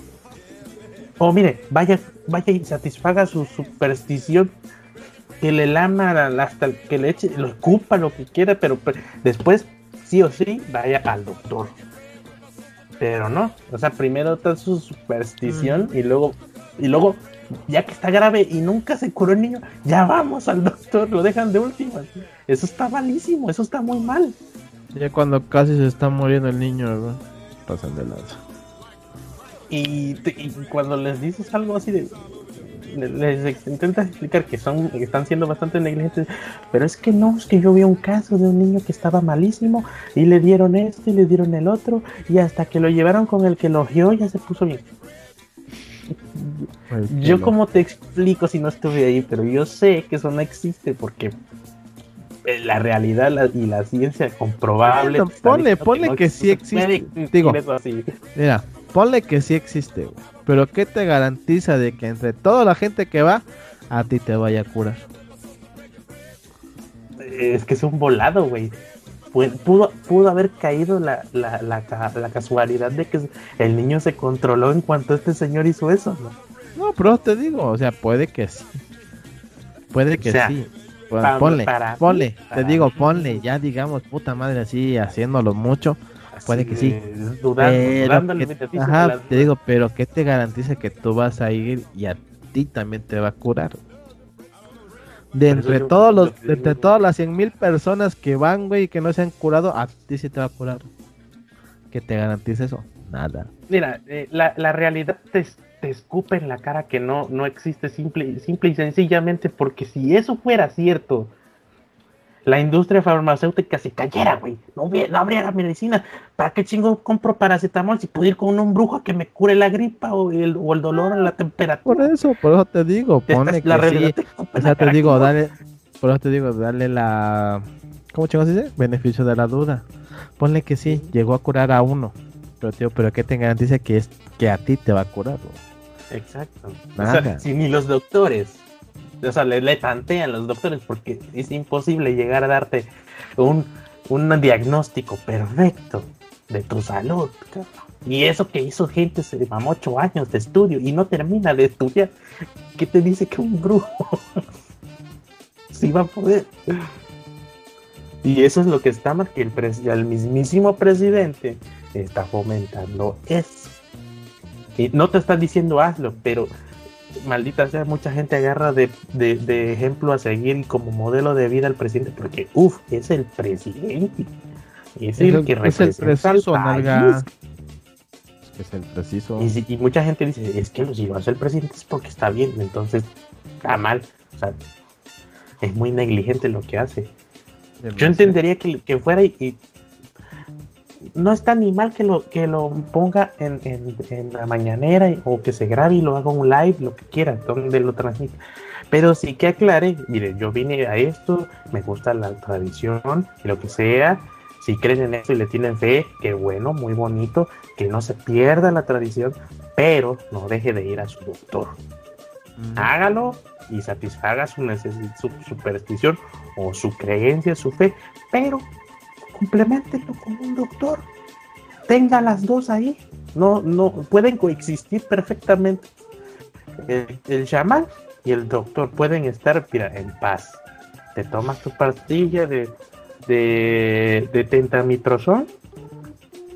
o mire, vaya, vaya y satisfaga su superstición. Que le lama hasta que le eche, lo ocupa lo que quiera, pero, después, sí o sí, vaya al doctor. Pero no, o sea, primero está su superstición y luego, y luego ya que está grave y nunca se curó el niño, ya vamos al doctor, lo dejan de última. Eso está malísimo, eso está muy mal. Ya cuando casi se está muriendo el niño, ¿verdad? Pasan de lanza. Y, cuando les dices algo así de. Les, intentas explicar que son que están siendo bastante negligentes, pero es que no, es que yo vi un caso de un niño que estaba malísimo y le dieron este y le dieron el otro y hasta que lo llevaron con el que lo vio ya se puso bien. Yo como te explico si no estuve ahí, pero yo sé que eso no existe porque eh, la realidad y la ciencia comprobable. ponle, ponle que, sí existe. Digo, mira, ponle que sí existe, pero ¿qué te garantiza de que entre toda la gente que va, a ti te vaya a curar? Es que es un volado, güey pudo, pudo haber caído la, la, la, la, casualidad de que el niño se controló en cuanto este señor hizo eso, ¿no? No, pero te digo, o sea, puede que sí. Puede que sí. ponle, ponle, te digo, ponle, ya digamos, puta madre, así haciéndolo mucho. Puede que sí. dudando, que- ajá, te digo, pero ¿qué te garantiza que tú vas a ir y a ti también te va a curar? De entre yo- todos lo los, que de entre digo- todas las 100 mil personas que van, güey, y que no se han curado, a ti sí te va a curar. ¿Qué te garantiza eso? Nada. Mira, eh, la, la realidad te, te escupe en la cara que no, no existe simple, simple y sencillamente porque si eso fuera cierto, la industria farmacéutica se cayera, güey. No, hubiera- no habría medicina. ¿Para qué chingo compro paracetamol si puedo ir con un brujo a que me cure la gripa o el, o el dolor o la Por temperatura? eso, por eso te digo, es la que sí. O sea, te digo, dale, por eso te digo, dale la, ¿cómo chingos dice? Beneficio de la duda. Ponle que sí, llegó a curar a uno, pero tío, pero ¿qué te garantiza que es que a ti te va a curar? güey? Exacto. O Nada. sea, si ni los doctores, o sea, le, le tantean los doctores porque es imposible llegar a darte un, un diagnóstico perfecto de tu salud. Y eso que hizo gente se mamó ocho años de estudio y no termina de estudiar. ¿Qué te dice que un brujo *laughs* sí va a poder? Y eso es lo que está mal, que el, el mismísimo presidente está fomentando eso. Y no te están diciendo hazlo, pero maldita sea, mucha gente agarra de, de- de ejemplo a seguir y como modelo de vida al presidente, porque uff, es el presidente. Es, el, que es el representa al preciso, país. Es que es el preciso. Y, si- y mucha gente dice, es que si lo hace el presidente es porque está bien, entonces está mal. O sea, es muy negligente lo que hace. Yo entendería que, que fuera y, y no está ni mal que lo que lo ponga en, en- en la mañanera o que se grabe y lo haga un live, lo que quiera, donde lo transmita. Pero sí que aclare, mire, yo vine a esto, me gusta la tradición y lo que sea. Si creen en esto y le tienen fe, qué bueno, muy bonito, que no se pierda la tradición, pero no deje de ir a su doctor Mm. hágalo y satisfaga su, su superstición o su creencia, su fe, pero complementelo con un doctor. Tenga las dos ahí. No, no, pueden coexistir perfectamente. El, chamán y el doctor pueden estar, mira, en paz. Te tomas tu pastilla de, de, de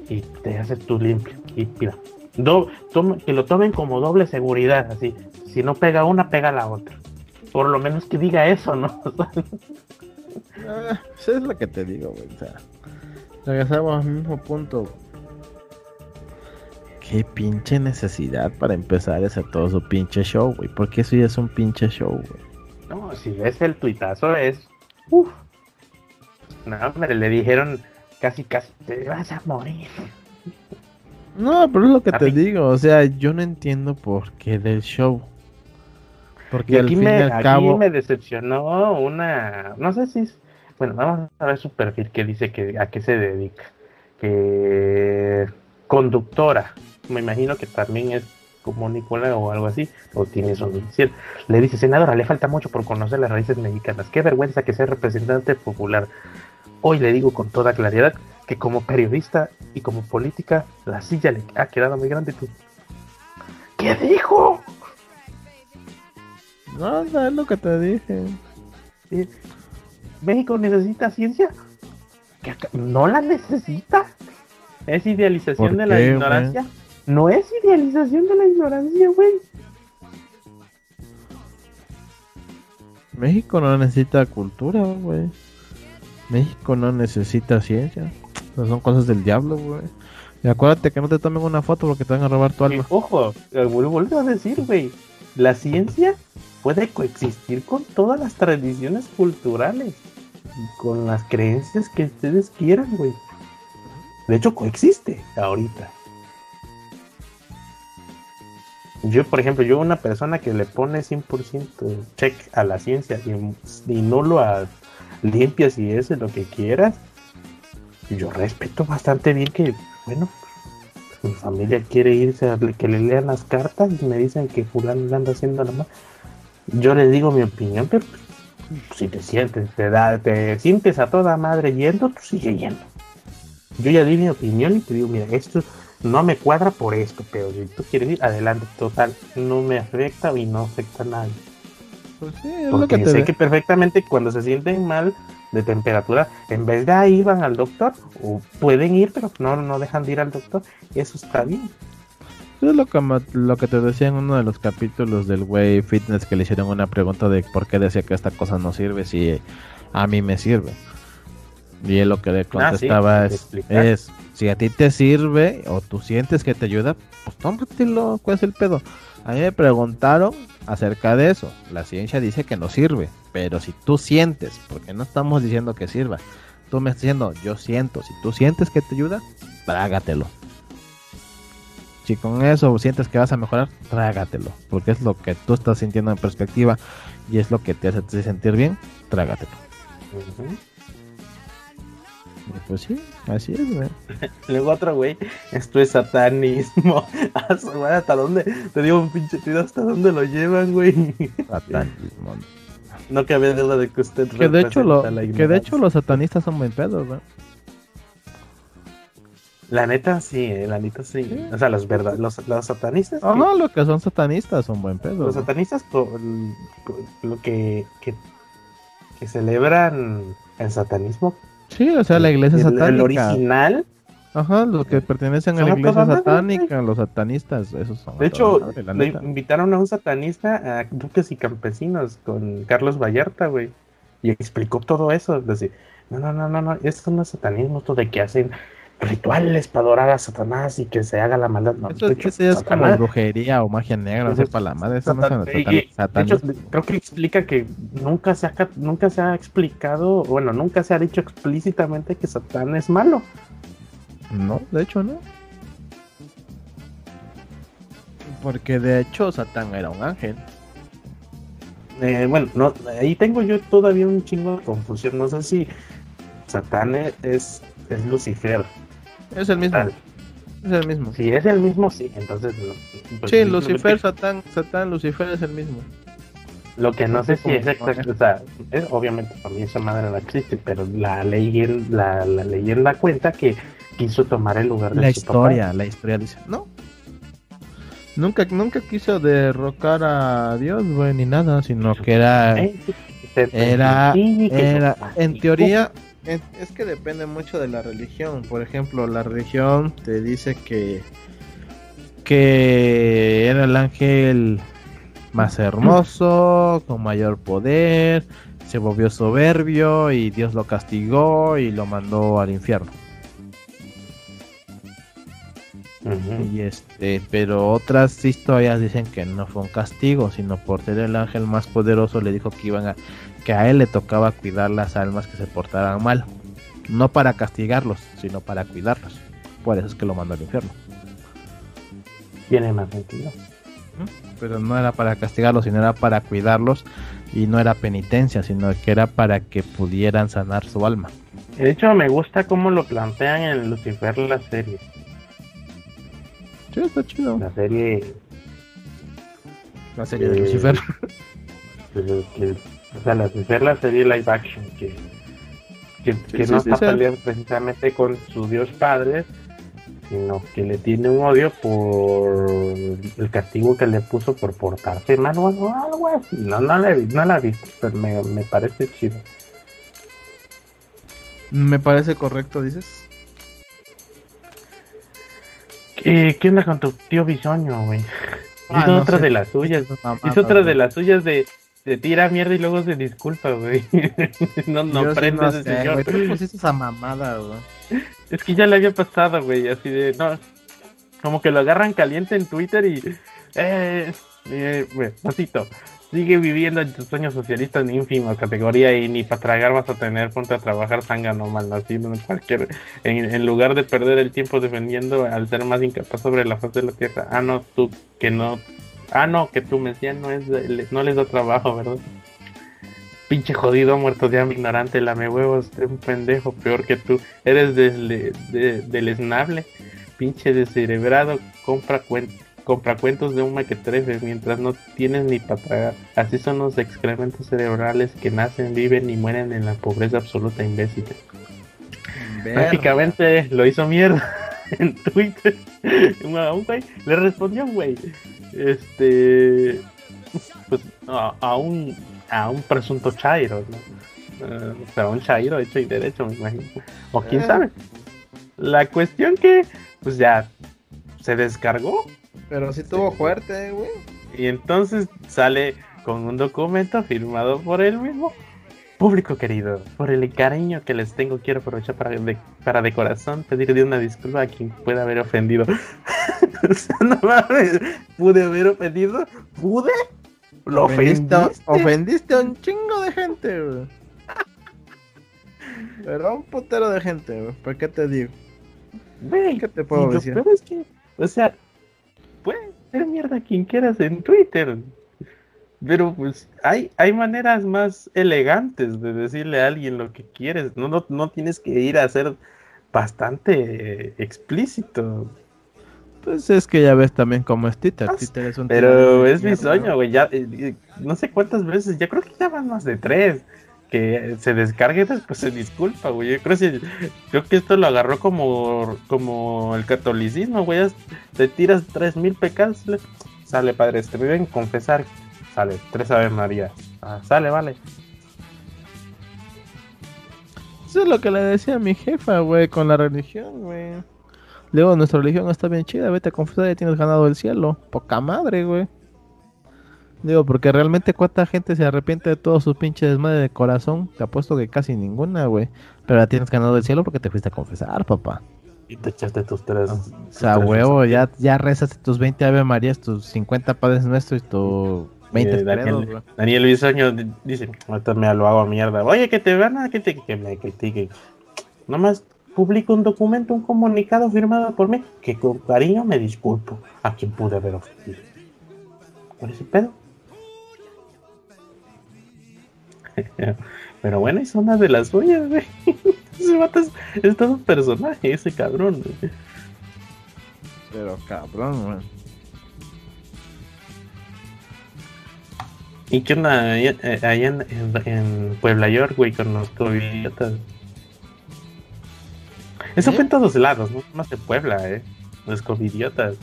y te haces tu limpio. Y mira, do- que lo tomen como doble seguridad, así. Si no pega una, pega la otra. Por lo menos que diga eso, ¿no? *laughs* Ah, eso es lo que te digo, güey. O sea, regresamos al mismo punto. Qué pinche necesidad para empezar hacer todo su pinche show, güey. Porque eso ya es un pinche show, güey. no, si ves el tuitazo es... Uf. No, hombre, le dijeron casi, casi, te vas a morir. No, pero es lo que te digo. O sea, yo no entiendo por qué del show. Porque Y al aquí, fin y me, al aquí cabo. me decepcionó una... No sé si es... Bueno, vamos a ver su perfil que dice que a qué se dedica. Que... Conductora. Me imagino que también es como Nicola o algo así. O tiene su noticiero. Le dice, senadora, le falta mucho por conocer las raíces mexicanas. Qué vergüenza que sea representante popular. Hoy le digo con toda claridad que como periodista y como política, la silla le ha quedado muy grande. Tú. ¿Qué dijo? No, no es lo que te dije. México necesita ciencia. ¿Que acá- ¿No la necesita? ¿Es idealización ¿Por de la ignorancia? No es idealización de la ignorancia, güey. México no necesita cultura, güey. México no necesita ciencia. Son cosas del diablo, güey. Y acuérdate que no te tomen una foto porque te van a robar tu alma. ojo, vuelvo a decir, güey. La ciencia puede coexistir con todas las tradiciones culturales. Con las creencias que ustedes quieran, güey. De hecho, coexiste ahorita. Yo, por ejemplo, yo una persona que le pone 100% check a la ciencia y, y no lo a- limpias y eso lo que quieras, yo respeto bastante bien que, bueno, mi familia quiere irse a que le lean las cartas y me dicen que fulano anda haciendo la mal. Yo les digo mi opinión, pero si te sientes, te da, te sientes a toda madre yendo, tú sigue yendo. Yo ya di mi opinión y te digo, mira, esto no me cuadra por esto, pero si tú quieres ir, adelante, total, no me afecta y no afecta a nadie. Pues sí, es lo que Porque te sé que perfectamente cuando se sienten mal, de temperatura, en vez de ahí van al doctor, o pueden ir, pero no, no dejan de ir al doctor, eso está bien. Es lo que, lo que te decía en uno de los capítulos del Way Fitness que le hicieron una pregunta de por qué decía que esta cosa no sirve si a mí me sirve. Y él lo que le ah, contestaba es, si a ti te sirve o tú sientes que te ayuda, pues tómatelo, ¿cuál es el pedo? A mí me preguntaron acerca de eso. La ciencia dice que no sirve, pero si tú sientes, porque no estamos diciendo que sirva, tú me estás diciendo, yo siento, si tú sientes que te ayuda, trágatelo. Si con eso sientes que vas a mejorar, trágatelo, porque es lo que tú estás sintiendo en perspectiva y es lo que te hace sentir bien, trágatelo. Pues sí, así es, güey. *laughs* Luego otro, güey, esto es satanismo. *laughs* ¿Hasta dónde? Te digo un pinche tiro, ¿hasta dónde lo llevan, güey? *laughs* Satanismo. No cabe duda de que usted que de hecho lo, Que de hecho los satanistas son buen pedos, güey. La neta sí, eh, la neta sí. O sea, los verdad, los, los satanistas. Ah, no, los que son satanistas son buen pedo. Los satanistas lo que, que, que celebran el satanismo Sí, o sea, la iglesia satánica. El original. Ajá, los que pertenecen a la iglesia satánica, los satanistas, esos son. De hecho, le invitaron a un satanista a duques y campesinos con Carlos Vallarta, güey. Y explicó todo eso. Decir, no, no, no, no, no, esto no es satanismo, esto de que hacen rituales para adorar a Satanás y que se haga la maldad. No, eso, es como brujería o magia negra, no sé, para la madre. Eso no es creo que explica que nunca se, ha, nunca se ha explicado, bueno, nunca se ha dicho explícitamente que Satán es malo. No, de hecho no. Porque de hecho Satán era un ángel. Eh, bueno, no, ahí tengo yo todavía un chingo de confusión. No sé si Satán es, es Lucifer. Es el mismo. Es el mismo. Si es el mismo, sí. Entonces. Pues, sí, Lucifer, Satán, Satán, Lucifer es el mismo. Lo que no sé si es exacto, o sea, obviamente para mí esa madre no existe, pero la leyenda, la, leyenda cuenta que quiso tomar el lugar de la historia, la historia dice, no, nunca, nunca quiso derrocar a Dios, güey, ni nada, sino que era, era, era, en teoría, es, que depende mucho de la religión. Por ejemplo, la religión te dice que que era el ángel más hermoso, con mayor poder, se volvió soberbio y Dios lo castigó y lo mandó al infierno. Y este, pero otras historias dicen que no fue un castigo, sino por ser el ángel más poderoso le dijo que iban a que a él le tocaba cuidar las almas que se portaran mal. No para castigarlos, sino para cuidarlos. Por eso es que lo mandó al infierno. Tiene más sentido. Pero no era para castigarlos, sino era para cuidarlos. Y no era penitencia, sino que era para que pudieran sanar su alma. De hecho, me gusta cómo lo plantean en Lucifer la serie. Sí, está chido. La serie. La serie de Lucifer. *laughs* o sea, la Lucifer, la serie live action, que que, no está peleando precisamente con su Dios Padre, sino que le tiene un odio por el castigo que le puso por portarse mal o algo, así. No, no, la, no la he visto, pero me, me parece chido. Me parece correcto, dices. ¿Qué, ¿Qué onda con tu tío Bisoño, güey? Ah, Hizo otra de las suyas. Hizo otra de las suyas de se tira mierda y luego se disculpa, güey. *laughs* no, no prende ese señor. Güey, pusiste esa mamada, güey. Es que ya le había pasado, güey, así de, no, como que lo agarran caliente en Twitter y, eh, eh güey, pasito, sigue viviendo en tus sueños socialistas en ínfima categoría y ni para tragar vas a tener, ponte a trabajar sangano mal nacido en cualquier, en, en lugar de perder el tiempo defendiendo al ser más incapaz sobre la faz de la tierra. Ah, no, tú que no Ah, no, que tu Mesías no, es, no les da trabajo, ¿verdad? Pinche jodido, muerto de hambre, ignorante, lame huevos, un pendejo peor que tú. Eres del, del esnable, pinche descerebrado, compra, compra cuentos de un maquetrefe mientras no tienes ni para tragar. Así son los excrementos cerebrales que nacen, viven y mueren en la pobreza absoluta, imbécil. Prácticamente lo hizo mierda *laughs* en Twitter. *laughs* un güey le respondió un güey este pues a, un a un presunto chairo Uh, pero un chairo hecho y derecho, me imagino. O quién sabe. La cuestión que, pues ya, se descargó Pero sí tuvo fuerte, güey. y entonces sale con un documento firmado por él mismo. Público querido, por el cariño que les tengo, quiero aprovechar para de, para de corazón pedirle una disculpa a quien pueda haber ofendido. *laughs* O sea, no mames, ¿pude haber ofendido? ¿Pude? ¿Lo Ofendiste, ofendiste? a un chingo de gente, güey. Pero a un putero de gente, güey. ¿Por qué te digo? Güey, ¿Qué te puedo decir? es que, o sea, puede ser mierda quien quieras en Twitter. Pero pues hay, hay maneras más elegantes de decirle a alguien lo que quieres. No, no, no tienes que ir a ser bastante explícito. Pues es que ya ves también cómo es Twitter. Ah, Twitter es un Pero es mi sueño, güey. Ya, eh, eh, no sé cuántas veces, ya creo que ya van más de tres. Que se descargue después se disculpa, güey. Yo creo, que- creo que esto lo agarró como, como el catolicismo, güey. Te tiras tres mil pecados. le- Sale, padre, te deben confesar. Sale, tres Ave María. Ah, sale, vale. Eso es lo que le decía a mi jefa, güey, con la religión, güey. Luego, nuestra religión está bien chida, vete a confesar, ya tienes ganado el cielo. Poca madre, güey. Digo, porque realmente cuánta gente se arrepiente de todos sus pinches desmadre de corazón. Te apuesto que casi ninguna, güey. Pero ya tienes ganado el cielo porque te fuiste a confesar, papá. Y te echaste tus tres. O sea, huevo, ya, ya rezaste tus 20 Ave Marías, tus 50 Padres Nuestros y tus 20 Eh, Daniel-. Daniel Bisoño di- dice, ahorita me lo hago a mierda. Oye, que te van a que, te, que me critiquen. Nomás publico un documento, un comunicado firmado por mí, que con cariño me disculpo a quien pude haber ofendido. ¿Cuál es el pedo? *laughs* Pero bueno, es una de las suyas, güey. *laughs* Es, es todo un personaje, ese cabrón. güey. Pero cabrón, güey. ¿Y qué onda allá, eh, allá en, en- en Puebla York, güey, con los covidiotas? Eso ¿Eh? fue en todos lados, no más en Puebla, eh. Los covidiotas.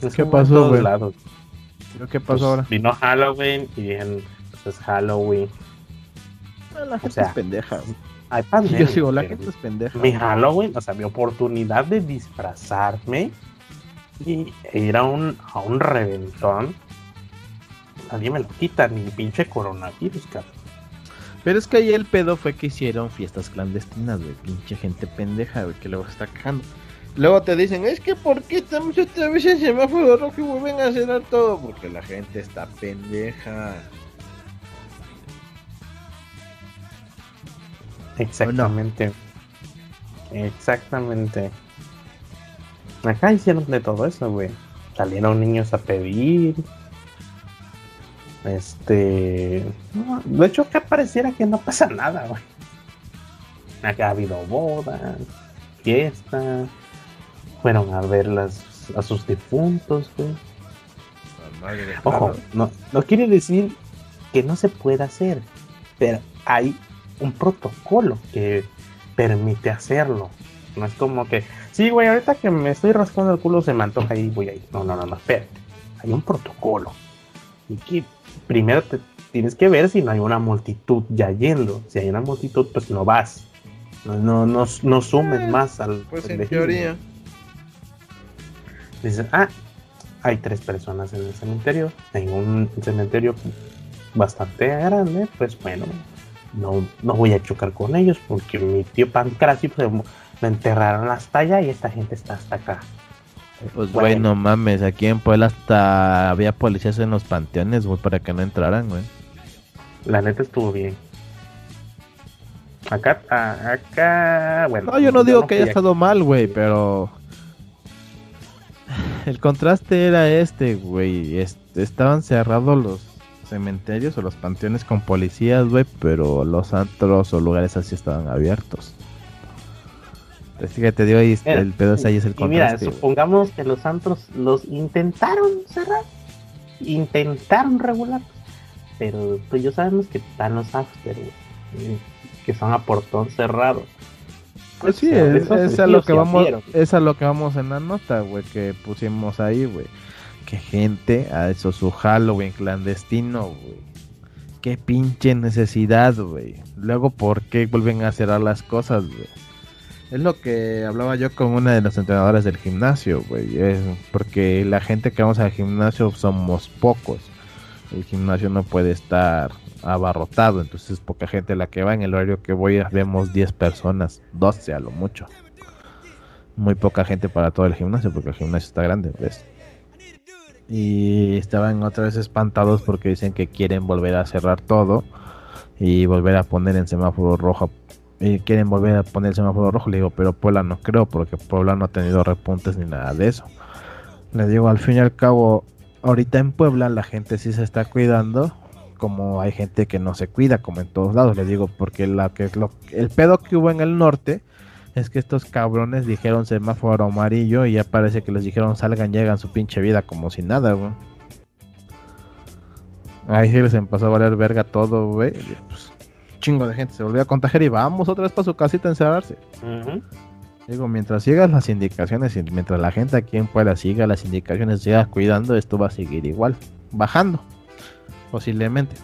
Eso ¿Qué fue en pasó, todos güey? lados. ¿Pero qué Pues, pasó ahora? Vino Halloween y dijeron, pues es Halloween. Ah, La gente sea, es pendeja. güey. Pandemia, Yo sigo, la gente es pendeja. Mi Halloween, o sea, mi oportunidad de disfrazarme y ir a un, a un reventón. Nadie me lo quita, ni pinche coronavirus, cabrón. Pero es que ahí el pedo fue que hicieron fiestas clandestinas, güey. Pinche gente pendeja, güey, que luego está quejando. Luego te dicen, es que ¿por qué estamos otra vez en semáforo rojo y vuelven a cerrar todo? Porque la gente está pendeja. Exactamente. Exactamente. Acá hicieron de todo eso, güey. Salieron niños a pedir. Este. no, de hecho, acá pareciera que no pasa nada, güey. Acá ha habido bodas, fiestas. Fueron a ver las, a sus difuntos, güey. Ojo, no, no quiere decir que no se pueda hacer, pero hay un protocolo que permite hacerlo. No es como que, sí, güey, ahorita que me estoy rascando el culo se me antoja y voy a ir. No, no, no, no, espérate. Hay un protocolo. Y que primero te tienes que ver si no hay una multitud ya yendo. Si hay una multitud, pues no vas. No, no, no, no sumes Eh, más al. Pues en teoría. Dices, ah, hay tres personas en el cementerio, en un cementerio bastante grande, pues bueno, no, no voy a chocar con ellos porque mi tío Pancracio pues, me enterraron hasta allá y esta gente está hasta acá. Pues Bueno, güey, no mames, aquí en Puebla hasta había policías en los panteones, güey, para que no entraran, güey. La neta estuvo bien. Acá, a- acá, bueno. No, yo no digo que haya estado mal, güey, pero... *sighs* El contraste era este, güey. estaban cerrados los cementerios o los panteones con policías, güey, pero los antros o lugares así estaban abiertos. Entonces, fíjate, digo, ahí Mira, el pedo ahí es el Y mira, contraste. güey. supongamos que los antros los intentaron cerrar, intentaron regular, pero tú y yo sabemos que están los after, güey, que son a portón cerrado. Pues sí, es, a lo que vamos, es a lo que vamos en la nota, güey, que pusimos ahí, güey. Que gente ha hecho su Halloween clandestino, güey. qué pinche necesidad, güey. Luego, ¿por qué vuelven a cerrar las cosas, güey? Es lo que hablaba yo con una de las entrenadoras del gimnasio, güey. Porque la gente que vamos al gimnasio somos pocos. El gimnasio no puede estar abarrotado, entonces es poca gente la que va. En el horario que voy vemos 10 personas, 12 a lo mucho. Muy poca gente para todo el gimnasio, porque el gimnasio está grande, ¿ves? Y estaban otra vez espantados porque dicen que quieren volver a cerrar todo y volver a poner en semáforo rojo. Y quieren volver a poner el semáforo rojo. Le digo, pero Puebla no creo, porque Puebla no ha tenido repuntes ni nada de eso. Le digo, al fin y al cabo, ahorita en Puebla la gente sí se está cuidando, como hay gente que no se cuida, como en todos lados, les digo, porque la que lo, el pedo que hubo en el norte es que estos cabrones dijeron semáforo amarillo y ya parece que les dijeron salgan, llegan su pinche vida como si nada, güey. Ahí sí les empezó a valer verga todo, güey. Pues, chingo de gente se volvió a contagiar y vamos otra vez para su casita a encerrarse. Digo, mientras sigas las indicaciones y mientras la gente aquí en Puebla siga las indicaciones, siga cuidando, esto va a seguir igual, bajando, posiblemente.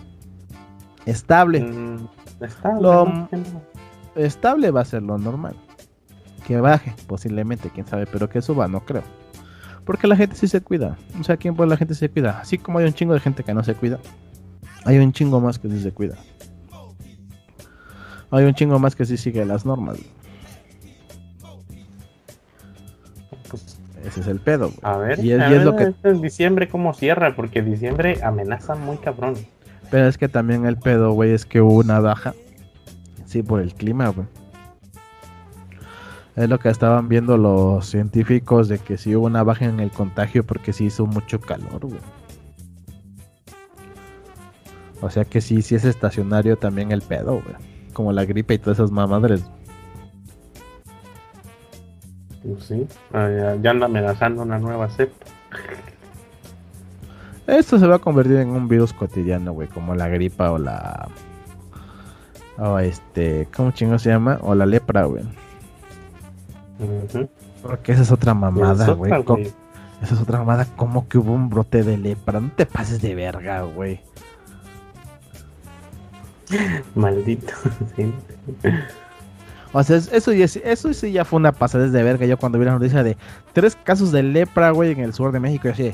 Estable. Mm, estable. Estable va a ser lo normal. Que baje, posiblemente, quién sabe, pero que suba, no creo. Porque la gente sí se cuida. O sea, aquí en Puebla la gente se cuida. Así como hay un chingo de gente que no se cuida, hay un chingo más que sí se cuida. Hay un chingo más que sí sigue las normas. Pues, Ese es el pedo. güey. a ver, Y es- a y es lo que- este diciembre cómo cierra, porque diciembre amenaza muy cabrón. Pero es que también el pedo, güey, es que hubo una baja. Sí, por el clima, güey. Es lo que estaban viendo los científicos de que sí hubo una baja en el contagio porque sí hizo mucho calor, güey. O sea que sí, sí es estacionario también el pedo, güey. Como la gripe y todas esas mamadres. Pues sí, ah, ya, ya anda amenazando una nueva cepa. Esto se va a convertir en un virus cotidiano, güey, como la gripa o la... O este... ¿Cómo chingo se llama? O la lepra, güey. Porque esa es otra mamada, güey. Esa es otra mamada. ¿Cómo que hubo un brote de lepra? No te pases de verga, güey. *laughs* Maldito. *laughs* sí. O sea, es- eso, eso sí ya fue una pasada de verga. Yo cuando vi la noticia de tres casos de lepra, güey, en el sur de México, yo así,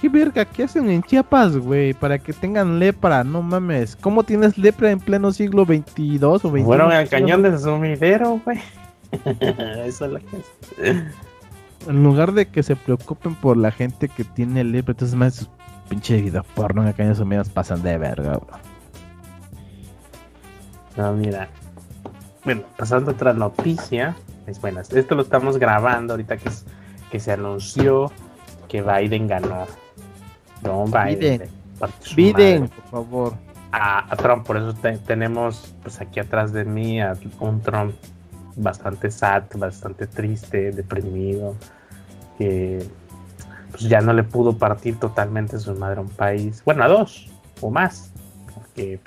¿qué verga? ¿Qué hacen en Chiapas, güey? Para que tengan lepra, no mames. ¿Cómo tienes lepra en pleno siglo 22 o 21? Fueron al cañón de sumidero, güey. *laughs* Eso es lo que es. En lugar de que se preocupen por la gente que tiene lepra, entonces más pinche video porno en el cañón de sumidas pasan de verga, güey. No, mira. Bueno, pasando a otra noticia. Es buena. Esto lo estamos grabando ahorita que, es- que se anunció que Biden ganó. No, Biden. Biden. Biden, por favor. A, a Trump, por eso te- tenemos pues aquí atrás de mí a un Trump bastante sad, bastante triste, deprimido, que pues ya no le pudo partir totalmente su madre a un país, bueno, a dos o más, porque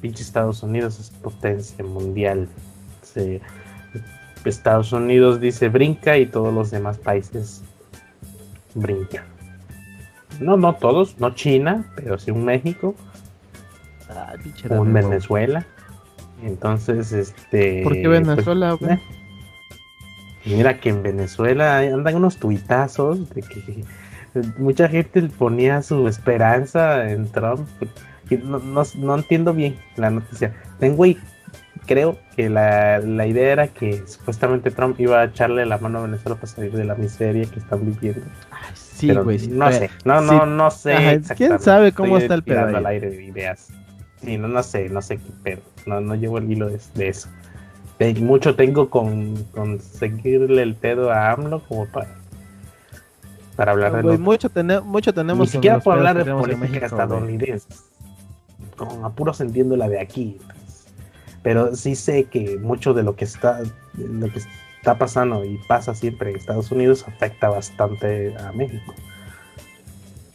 pinche Estados Unidos es potencia mundial. Se- Estados Unidos dice brinca y todos los demás países brincan. No, no todos, no China, pero sí un México, Ah, un amigo. Venezuela. Entonces, este. ¿Por qué pues, Venezuela, güey? eh, Mira que en Venezuela andan unos tuitazos de que *laughs* mucha gente ponía su esperanza en Trump. No, no, no entiendo bien la noticia. Tengo y creo que la, la idea era que supuestamente Trump iba a echarle la mano a Venezuela para salir de la miseria que están viviendo. Ay, sí, güey. sí, no sé, no, sí. no, no sé. Ajá, ¿quién sabe cómo Estoy está el pedo al aire de ideas. Sí, no, no sé, no sé qué pedo. No, no llevo el hilo de, de eso. De- mucho tengo con, con seguirle el pedo a AMLO como para, para hablar de lo mucho, tene- mucho tenemos. Ni siquiera por hablar de política estadounidense. Con apuros entiendo la de aquí. pues. Pero sí sé que mucho de lo que está lo que está pasando y pasa siempre en Estados Unidos afecta bastante a México.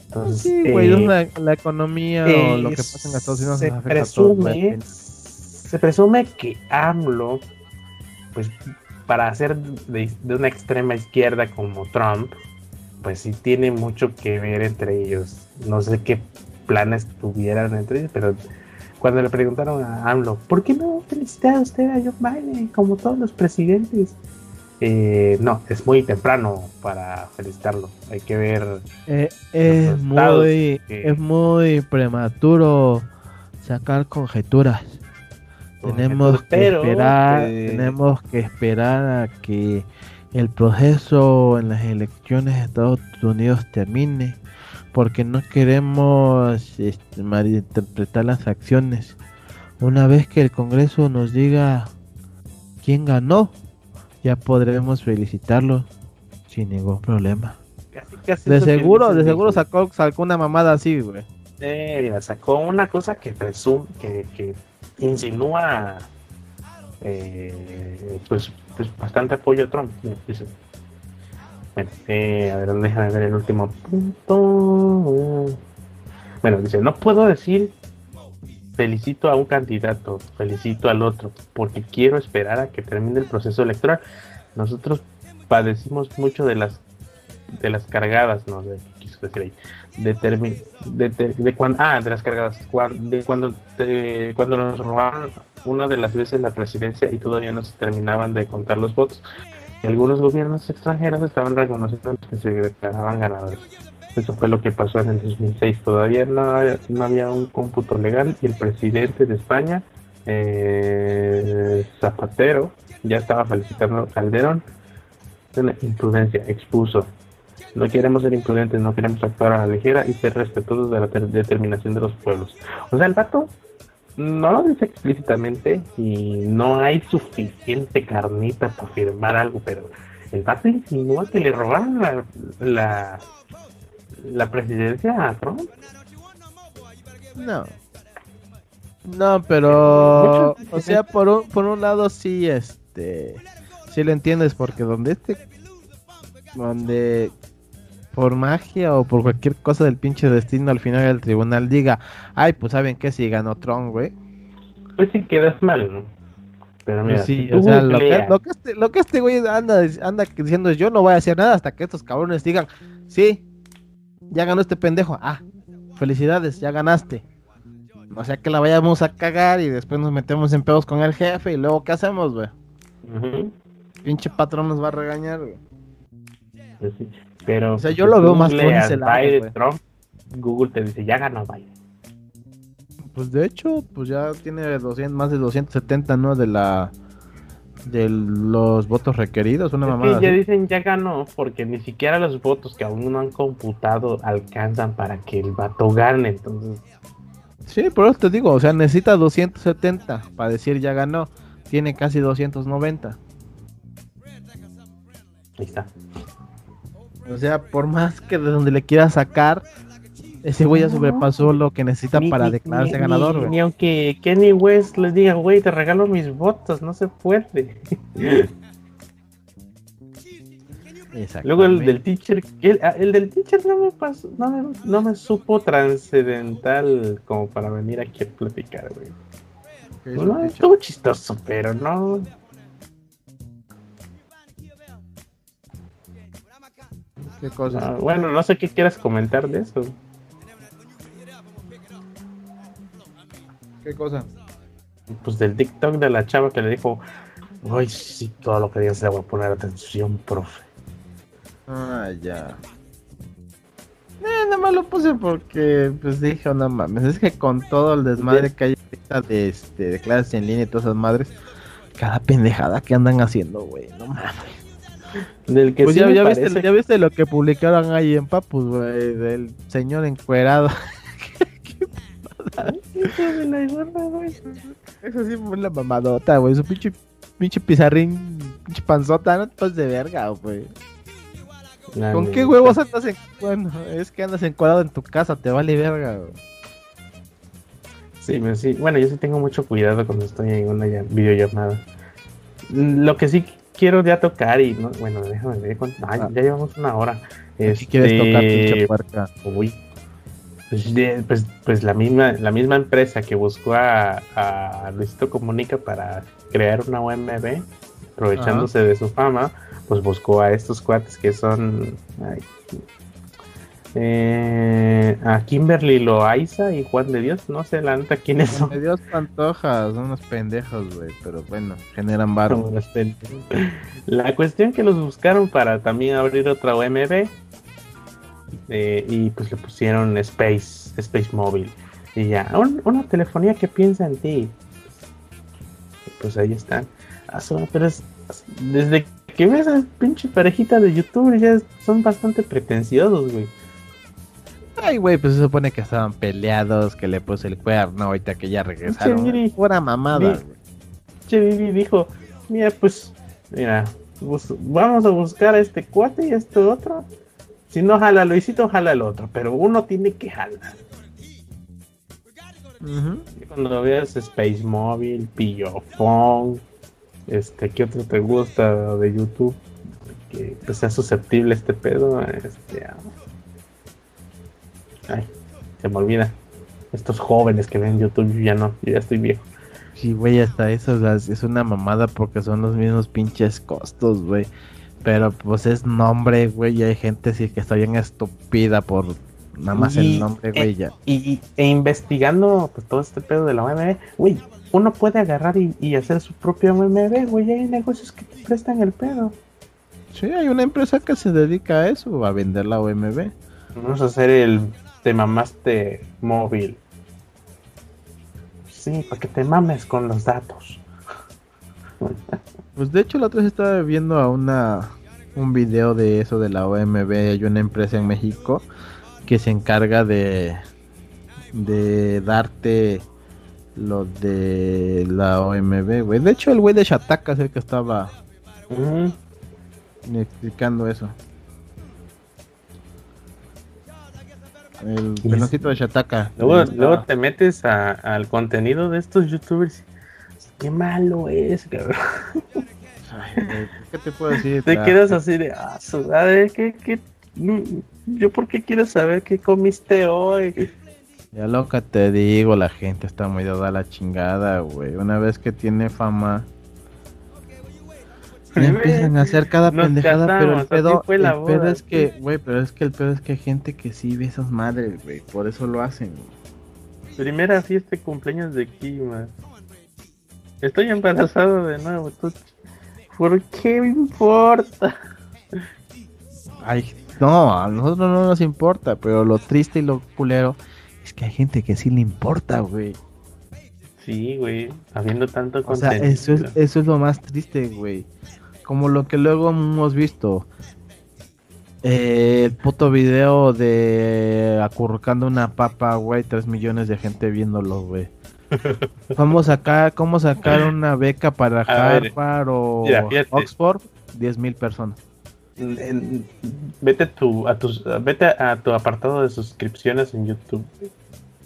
Entonces, Sí, güey, eh, la, la economía o lo que eh, pasa en Estados Unidos se presume, se presume que AMLO, pues para ser de, de una extrema izquierda como Trump, pues sí tiene mucho que ver entre ellos. No sé qué planes tuvieran entre pero cuando le preguntaron a AMLO, ¿por qué no felicita a usted a Joe Biden como todos los presidentes? Eh, no, es muy temprano para felicitarlo. Hay que ver. Eh, es, muy, es muy prematuro sacar conjeturas. Tenemos que esperar, tenemos que esperar a que el proceso en las elecciones de Estados Unidos termine, porque no queremos este, malinterpretar las acciones. Una vez que el Congreso nos diga quién ganó, ya podremos felicitarlo sin ningún problema. de seguro, de seguro sacó, sacó una mamada así, güey. Eh, sacó una cosa que presume, que, que insinúa eh, pues, pues, bastante apoyo a Trump. Eh, a ver, déjame ver el último punto. Bueno, dice, no puedo decir felicito a un candidato, felicito al otro, porque quiero esperar a que termine el proceso electoral. Nosotros padecimos mucho de las de las cargadas, no sé qué quiso decir ahí, de, de, de, cuando, ah, de las cargadas, de cuando, cuando nos robaron una de las veces la presidencia y todavía no se terminaban de contar los votos. Y algunos gobiernos extranjeros estaban reconociendo que se declaraban ganadores. Eso fue lo que pasó en el 2006. Todavía no, no había un cómputo legal y el presidente de España, eh, Zapatero, ya estaba felicitando Calderón. Una imprudencia, expuso. No queremos ser imprudentes, no queremos actuar a la ligera y ser respetuosos de la determinación de los pueblos. O sea, el vato no lo dice explícitamente y no hay suficiente carnita para firmar algo, pero el vato insinúa que le robaron la la presidencia a Trump? No. No, pero o sea, por un, por un lado sí este sí lo entiendes porque donde este donde por magia o por cualquier cosa del pinche destino al final el tribunal diga, "Ay, pues saben que si ganó Trump, güey." Pues sí quedas mal, ¿no? Pero mira, sí, o sea, lo que, lo que, este, lo que este güey anda, anda diciendo es yo no voy a hacer nada hasta que estos cabrones digan, sí, ya ganó este pendejo. Ah, felicidades, ya ganaste. O sea que la vayamos a cagar y después nos metemos en pedos con el jefe y luego ¿qué hacemos, güey? Pinche patrón nos va a regañar, güey. Pues pero o sea, yo lo veo más por ese lado, Trump, Google te dice, ya ganó Biden. Pues de hecho, pues ya tiene 200, más de 270, ¿no? De la de los votos requeridos, una mamada. ya dicen ya ganó, porque ni siquiera los votos que aún no han computado alcanzan para que el vato gane, entonces. Sí, por eso te digo, o sea, necesita 270 para decir ya ganó. Tiene casi 290. Ahí está. O sea, por más que de donde le quiera sacar, ese güey ya sobrepasó lo que necesita para declararse ganador, Ni, aunque Kenny West les diga, güey, te regalo mis votos, no se puede. *laughs* Luego el del teacher, ah, el, del teacher no me pasó, no me, no me supo trascendental como para venir aquí a platicar, güey. No, estuvo chistoso, pero no. Ah, bueno, no sé qué quieras comentar de eso. ¿Qué cosa? Pues del TikTok de la chava que le dijo, ay, sí, todo lo que digas le voy a poner atención, profe. Ah, ya. Eh, nada más lo puse porque, pues dije, no mames, es que con todo el desmadre que hay de, este, de clases en línea y todas esas madres, cada pendejada que andan haciendo, güey, no mames. Del que pues ya, viste, ya viste lo que publicaron ahí en Papus, güey, del señor encuerado. Eso sí fue la mamadota, güey. Su pinche, pinche pizarrín, pinche panzota, no te de verga, güey. ¿Con qué huevos andas en... Bueno, es que andas encuadrado en tu casa, te vale verga, güey. Sí, sí, bueno, yo sí tengo mucho cuidado cuando estoy en una videollamada. Lo que sí quiero ya tocar y, no, bueno, déjame ver, ah. ya llevamos una hora. Si quieres tocar, pinche puerca? Uy, pues, pues, pues, la misma la misma empresa que buscó a, a Luisito Comunica para crear una UMB, aprovechándose de su fama, pues buscó a estos cuates que son Eh, a Kimberly Loaiza y Juan de Dios, no sé la neta quiénes son. Juan de Dios Pantoja, son unos pendejos, güey, pero bueno, generan barro. La cuestión que los buscaron para también abrir otra OMB eh, y pues le pusieron Space, Space Mobile. Y ya, una telefonía que piensa en ti. Pues ahí están. Ah, pero es, desde que ves a pinche parejita de YouTube ya son bastante pretenciosos, güey. Ay, güey, pues se supone que estaban peleados, que le puse el cuerno ahorita que ya regresaron. Fuera mamada, Che, Vivi dijo, mira, pues, mira, vamos a buscar a este cuate y a este otro. Si no jala Luisito, jala el otro, pero uno tiene que jalar. Cuando veas Space Mobile, Pillofón, este, ¿qué otro te gusta de YouTube? Que pues, sea susceptible este pedo, este, ay, se me olvida. Estos jóvenes que ven YouTube, yo ya no, yo ya estoy viejo. Sí, güey, hasta eso es una mamada porque son los mismos pinches costos, güey. Pero pues es nombre, güey, y hay gente sí que está bien estúpida por nada más el nombre, güey, ya. Y, e investigando pues todo este pedo de la OMB, güey, uno puede agarrar y, hacer su propio OMB, güey, hay negocios que te prestan el pedo. Sí, hay una empresa que se dedica a eso, a vender la OMB. Vamos a hacer el te mamaste móvil. Sí, para que te mames con los datos. Pues de hecho la otra vez estaba viendo a una un video de eso de la OMB, hay una empresa en México que se encarga de de darte lo de la OMB, güey. De hecho el güey de Shataka es el que estaba explicando eso. El peloncito de Shataka. Luego, te metes al contenido de estos youtubers. Qué malo es, cabrón. ¿Qué te puedo decir? Te quedas así de, ah, ¿qué, qué? Yo, ¿por qué quiero saber qué comiste hoy? Ya loca te digo, la gente está muy dada a la chingada, güey. Una vez que tiene fama, empiezan a hacer cada pendejada, pero el pedo, el pedo es que, güey, pero es que el pedo es que hay gente que sí ve esas madres, güey, por eso lo hacen. Primera fiesta de cumpleaños de Kima. Estoy embarazado de nuevo, ¿por qué me importa? Ay, no, a nosotros no nos importa, pero lo triste y lo culero es que hay gente que sí le importa, güey. Sí, güey, habiendo tanto contenido. O sea, eso es, eso es lo más triste, güey. Como lo que luego hemos visto. Eh, el puto video de acurrucando una papa, güey, tres millones de gente viéndolo, güey. *laughs* Vamos sacar, ¿cómo sacar una beca para Harvard o Oxford? Diez mil personas. Vete, tu, a tus, vete a tu apartado de suscripciones en YouTube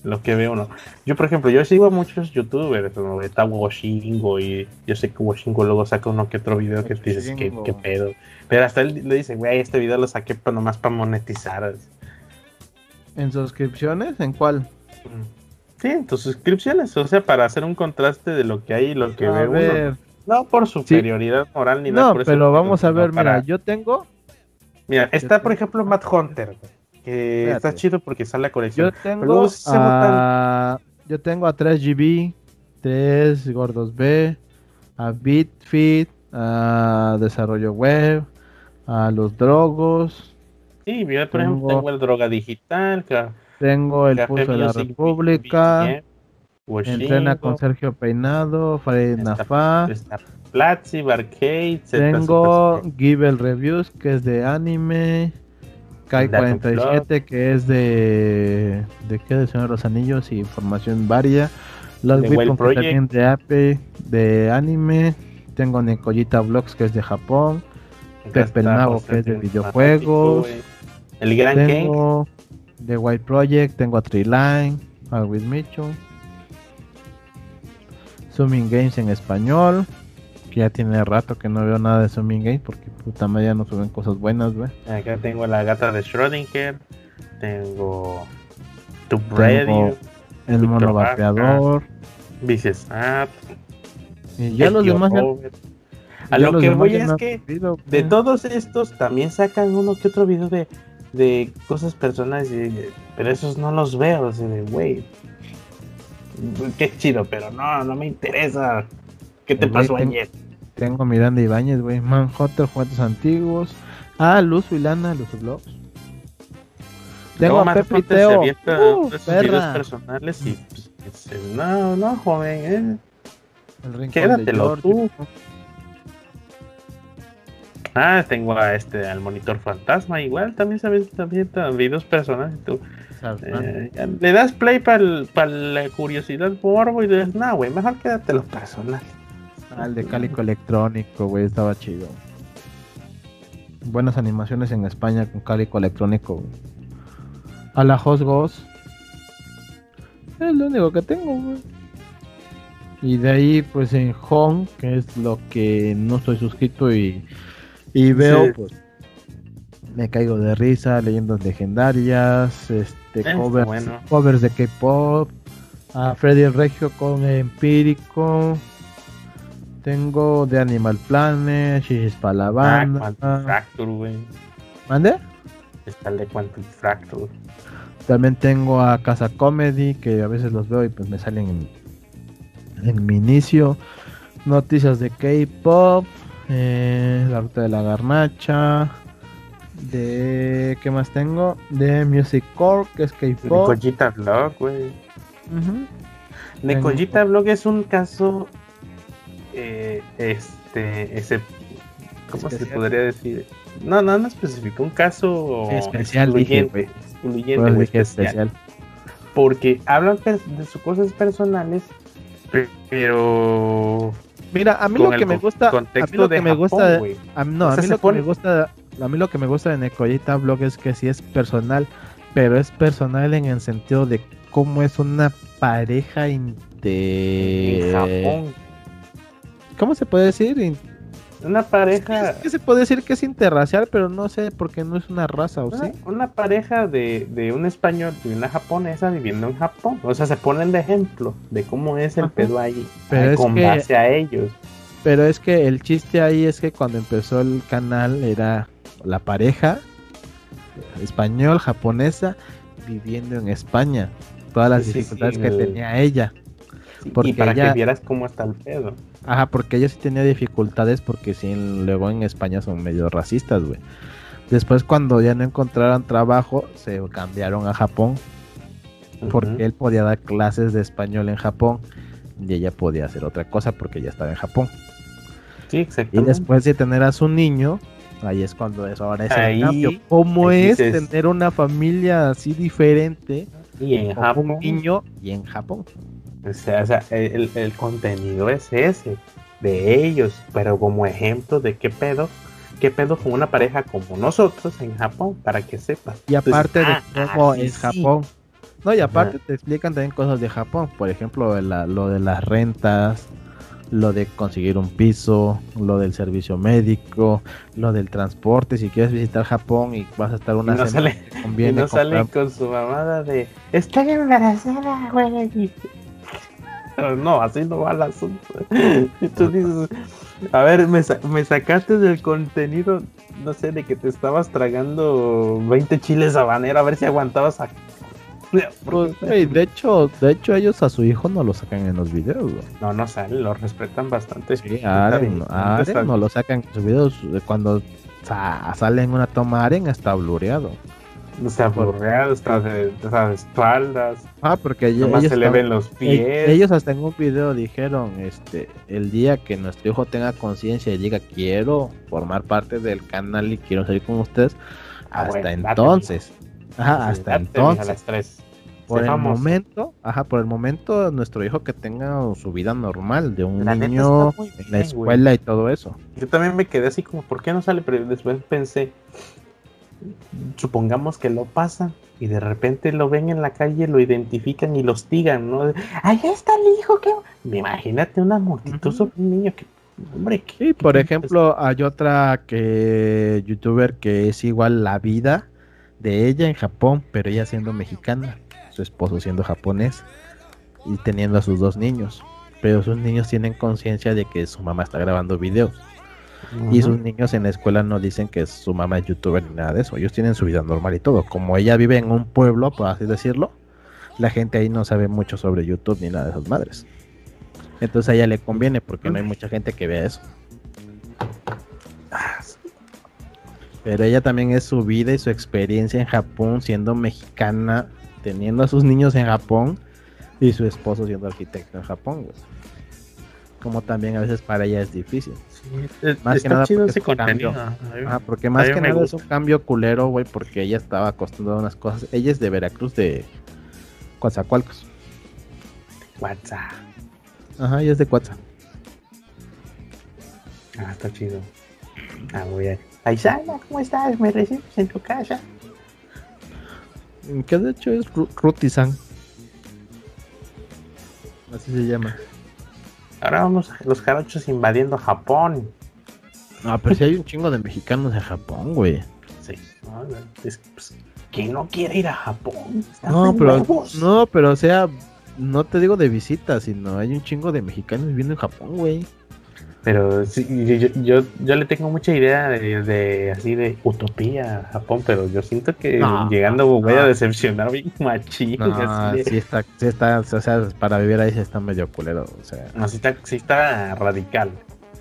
lo que veo no. Yo, por ejemplo, yo sigo a muchos youtubers, como está Washingo y yo sé que Washingo luego saca uno que otro video que dices, ¿qué, ¿qué, pedo? Pero hasta él le dice, güey, este video lo saqué nomás para monetizar. ¿En suscripciones? ¿En cuál? Mm. Sí, en tus suscripciones, o sea, para hacer un contraste de lo que hay y lo que ve uno. No por superioridad moral ni nada. No, pero vamos a ver, mira, yo tengo... Mira, está por ejemplo Matt Hunter, que está chido porque sale la colección. Yo tengo, a, yo tengo a 3GB, 3 Gordos B, a BitFit, a Desarrollo Web, a los Drogos. Sí, yo por ejemplo tengo el Droga Digital. tengo el Pulso de la República. Entrena con Sergio Peinado, Farid Nafa. Platzi, Barcade. Tengo Give Reviews, que es de anime. Kai 47 que es de de qué de Señor de los Anillos y información varia. Los también de Ape de anime. Tengo Nekoyita Vlogs que es de Japón. Pepe Nago que es de videojuegos. El Gran Tengo de White Project, tengo a Triline, a With Mitchell. Zooming Games en español ya tiene rato que no veo nada de Zooming Game porque puta madre ya no suben cosas buenas, güey. Acá tengo la gata de Schrödinger, tengo tu Radio, el mono vapeador, Vicious App, y ya los demás A lo que voy es que de todos estos también sacan uno que otro video de de cosas personales, y- pero esos no los veo, así de, güey, qué chido, pero no, no me interesa. ¿Qué te El pasó ayer? Tengo a Miranda Ibáñez, güey. Manhunter, juguetes antiguos. Ah, Luz y Lana, los blogs. Tengo No, a Pepe Teo. Uh, personales y pues, dice, no, no, joven, eh. Quédatelo tú. Ah, tengo a este, al monitor fantasma, igual también se avienta videos personales. Tú, ¿Sabes, eh, le das play para la curiosidad morbo y dices, no, güey, mejor quédate los personales. Ah, el de Cálico Electrónico, güey, estaba chido. Buenas animaciones en España con Cálico Electrónico. güey. A la Host Ghost. Es lo único que tengo, güey. Y de ahí, pues en Home, que es lo que no estoy suscrito y, y veo, Sí. pues me caigo de risa, leyendas legendarias, este, Está covers, bueno. covers de K-pop, a Freddy Regio con Empírico. Tengo de Animal Planet, Shishis la Ah, Fracture, güey. ¿Mande? Está el de Quantum Fracture. También tengo a Casa Comedy, que a veces los veo y pues me salen en, en mi inicio. Noticias de K-pop, eh, la ruta de la garnacha. De. ¿Qué más tengo? De Music Core, que es K-pop. Necojita Vlog, güey. Ujú. Necojita Vlog es un caso. Eh, este. Ese, ¿Cómo se podría decir? No, no, no específico. Un caso Sí, especial, dije, excluyente. excluyente, especial. Porque hablan de sus cosas personales, pe- pero. Mira, a mí lo que me gusta, a mí lo que de me gusta, güey. a mí, no, a mí lo que me gusta, a mí lo que me gusta de Necollita Blog es que sí es personal, pero es personal en el sentido de cómo es una pareja inter... En Japón. ¿Cómo se puede decir? Una pareja. Es que se puede decir que es interracial, pero no sé porque no es una raza, ¿o Una, sí? una pareja de, de un español y una japonesa viviendo en Japón. O sea, se ponen de ejemplo de cómo es el Ajá. pedo ahí. Pero ahí es con que- base a ellos. Pero es que el chiste ahí es que cuando empezó el canal era la pareja español, japonesa, viviendo en España. Todas las Sí, sí, sí, dificultades que el- tenía ella. Porque y para ella- que vieras cómo está el pedo. Ajá, porque ella sí tenía dificultades porque sí, luego en España son medio racistas, güey. Después cuando ya no encontraron trabajo, se cambiaron a Japón porque él podía dar clases de español en Japón y ella podía hacer otra cosa porque ya estaba en Japón. Sí, Y exactamente. después de tener a su niño, ahí es cuando eso ahora es el Ahí- cambio. ¿Cómo es dices- tener una familia así diferente y en Japón. un niño y en Japón? O sea, o sea, el, el contenido es ese, de ellos, pero como ejemplo de qué pedo, qué pedo con una pareja como nosotros en Japón, para que sepas. Y aparte Entonces, de ah, cómo es sí. Japón. No, y aparte Ajá. te explican también cosas de Japón. Por ejemplo, la- lo de las rentas, lo de conseguir un piso, lo del servicio médico, lo del transporte. Si quieres visitar Japón y vas a estar una Y no semana, sale- te Y conviene no sale comprar- con su mamada de estoy embarazada, güey. Pero *laughs* No, así no va el asunto. Dices, a ver, me, sa- me sacaste del contenido, no sé, de que te estabas tragando 20 chiles habanero, a ver si aguantabas a... Pues, de hecho, de hecho ellos a su hijo no lo sacan en los videos. No, no sale, lo respetan bastante. Sí, a Aren, a Aren no lo sacan en sus videos. Cuando sa- sale en una toma Aren está blureado. No está aburrido, está de, está de espaldas, Ah, porque ellos, nomás ellos se le ven los pies. ellos hasta en un video dijeron, este, el día que nuestro hijo tenga conciencia y diga quiero formar parte del canal y quiero salir con ustedes, Ah, hasta bueno, date, entonces, ajá, Sí, hasta date, mija, a entonces, las tres. por el momento, ajá, por el momento nuestro hijo que tenga su vida normal de un La niño en la escuela y todo eso. Yo también me quedé así como, ¿por qué no sale? Pero después pensé, supongamos que lo pasan y de repente lo ven en la calle, lo identifican y lo hostigan, ¿no? Ahí está el hijo que... Imagínate una multitud sobre un niño que... Hombre, que... Sí, por ejemplo, hay otra que youtuber que es igual la vida de ella en Japón, pero ella siendo mexicana, su esposo siendo japonés y teniendo a sus dos niños. Pero sus niños tienen conciencia de que su mamá está grabando videos. Y sus niños en la escuela no dicen que su mamá es youtuber ni nada de eso. Ellos tienen su vida normal y todo. Como ella vive en un pueblo, por así decirlo, la gente ahí no sabe mucho sobre YouTube ni nada de esas madres. Entonces a ella le conviene porque no hay mucha gente que vea eso. Pero ella también es su vida y su experiencia en Japón siendo mexicana, teniendo a sus niños en Japón y su esposo siendo arquitecto en Japón. Como también a veces para ella es difícil. Más que nada porque, es un cambio. porque más que nada es un cambio culero, güey, porque ella estaba acostumbrada a unas cosas. Ella es de Veracruz, de Coatzacoalcos. Coatza. Ajá, ella es de Coatza. Ah, está chido. Ah, muy bien. Paisana, ¿cómo estás? ¿Me recibes en tu casa? Que de hecho es Ruti-san. Así se llama. Ahora vamos los jarochos invadiendo Japón. No, pero si hay un chingo de mexicanos en Japón, güey. Sí. es, pues, ¿Quién no quiere ir a Japón? No, pero, no, pero o sea, no te digo de visita, sino hay un chingo de mexicanos viviendo en Japón, güey. Pero sí, yo, yo, yo, le tengo mucha idea de, así de utopía a Japón, pero yo siento que llegando voy a decepcionar bien *laughs* machín. No, sí está, sí está, o sea, para vivir ahí sí está medio culero, o sea. No, sí está, sí está radical.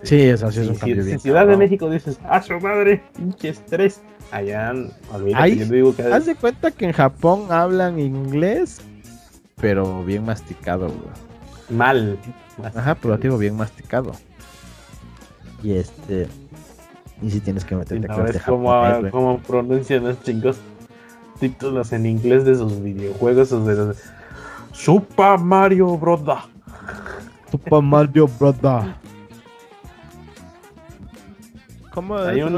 Sí, eso sí, es un cambio bien. En Ciudad de México dices, ¡ah, su madre! ¡Pinche estrés! Allá, olvídate, yo digo que... Haz de cuenta que en Japón hablan inglés, pero bien masticado, güey. Mal. Ajá, pero digo bien masticado. Y este. Y si tienes que meterte a clase cómo, cómo pronuncian los chingos títulos en inglés de sus videojuegos o de los... Super Mario Broda. Super Mario Broda. ¿Cómo hay un,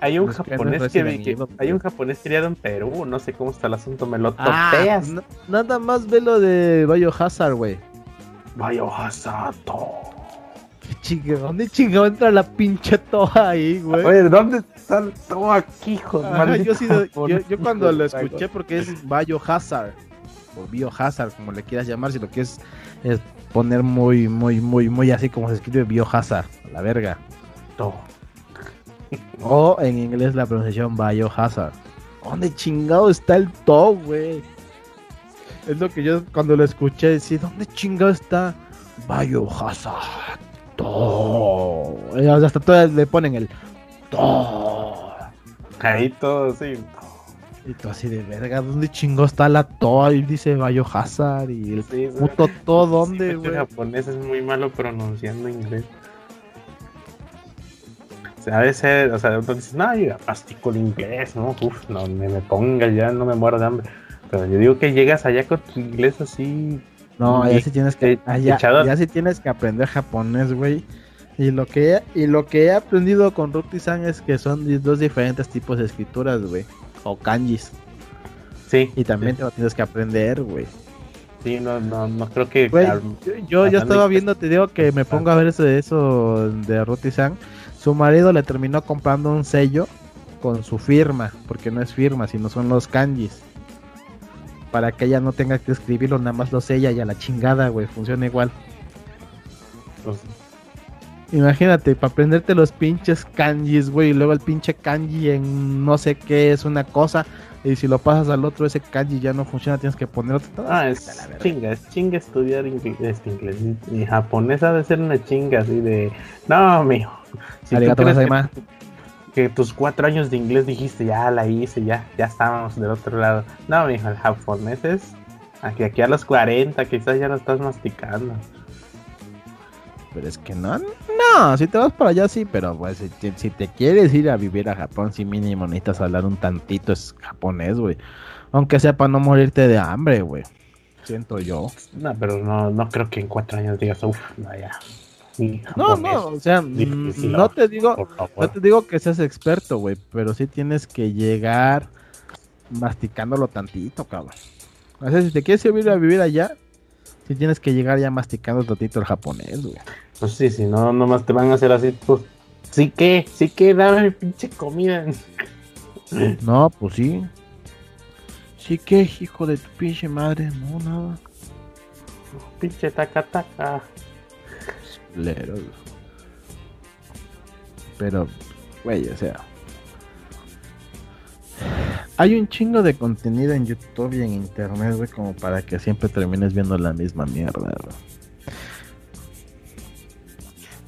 hay un japonés que, hay un japonés criado en Perú, no sé cómo está el asunto, me lo ah, topeas. nada más ve lo de Biohazard, güey. ¿Dónde chingado entra la pinche toa ahí, güey? Oye, ¿dónde está el toa aquí, hijo? *laughs* yo, yo, cuando lo escuché, porque es Biohazard, o Biohazard, como le quieras llamar, si lo quieres es poner muy, muy, muy, muy así como se escribe Biohazard, la verga. To. *laughs* O en inglés la pronunciación Biohazard. ¿Dónde chingado está el to, güey? Es lo que yo cuando lo escuché decía, ¿dónde chingado está Biohazard? Todo. Hasta todas le ponen el todo. Ahí todo así. Y todo así de verga, ¿dónde chingo está la toa? Y dice Biohazard y el puto todo, ¿dónde, güey? el japonés es muy malo pronunciando inglés. O sea, a veces, o sea, entonces, no, yo mastico el inglés, ¿no? Uf, no me, me ponga ya, no me muero de hambre. Pero yo digo que llegas allá con tu inglés así no, ya sí tienes que ya, ya tienes que aprender japonés, güey. Y lo que y lo que he aprendido con Ruti-san es que son dos diferentes tipos de escrituras, güey, o kanjis. Sí. Y también te lo tienes que aprender, güey. Sí, no, no, no creo que. yo, yo estaba viendo, te digo que me pongo a ver eso de eso de Ruti-san. Su marido le terminó comprando un sello con su firma, porque no es firma, sino son los kanjis para que ella no tenga que escribirlo, nada más lo sella y a la chingada, güey, funciona igual. Pues, Imagínate, para aprenderte los pinches kanjis, güey, y luego el pinche kanji en no sé qué es una cosa, y si lo pasas al otro, ese kanji ya no funciona, tienes que poner otro. Ah, es chinga, es chinga estudiar inglés, este inglés. Y japonés ha de ser una chinga así de, no, mijo. Si tú crees que, que tus cuatro años de inglés dijiste, ya la hice, ya, ya estábamos del otro lado. No, mijo, el japonés es aquí, aquí a los 40, quizás ya lo estás masticando. Pero es que no, no, si te vas para allá sí, pero pues si, te quieres ir a vivir a Japón, sí mínimo necesitas hablar un tantito es japonés, güey. Aunque sea para no morirte de hambre, güey. Siento yo. No, pero no, no creo que en cuatro años digas, uff, No, no, o sea, mm, no te digo, no te digo que seas experto, güey, pero sí tienes que llegar masticándolo tantito, cabrón. O sea, si te quieres ir a vivir allá, sí tienes que llegar ya masticando tantito el japonés, güey. Pues sí, si no, nomás te van a hacer así, pues, sí que, sí que, dame pinche comida. No, pues sí. Sí que, hijo de tu pinche madre, no, nada. Pinche taca taca. Pero, güey, o sea. Hay un chingo de contenido en YouTube y en internet, güey, como para que siempre termines viendo la misma mierda, güey.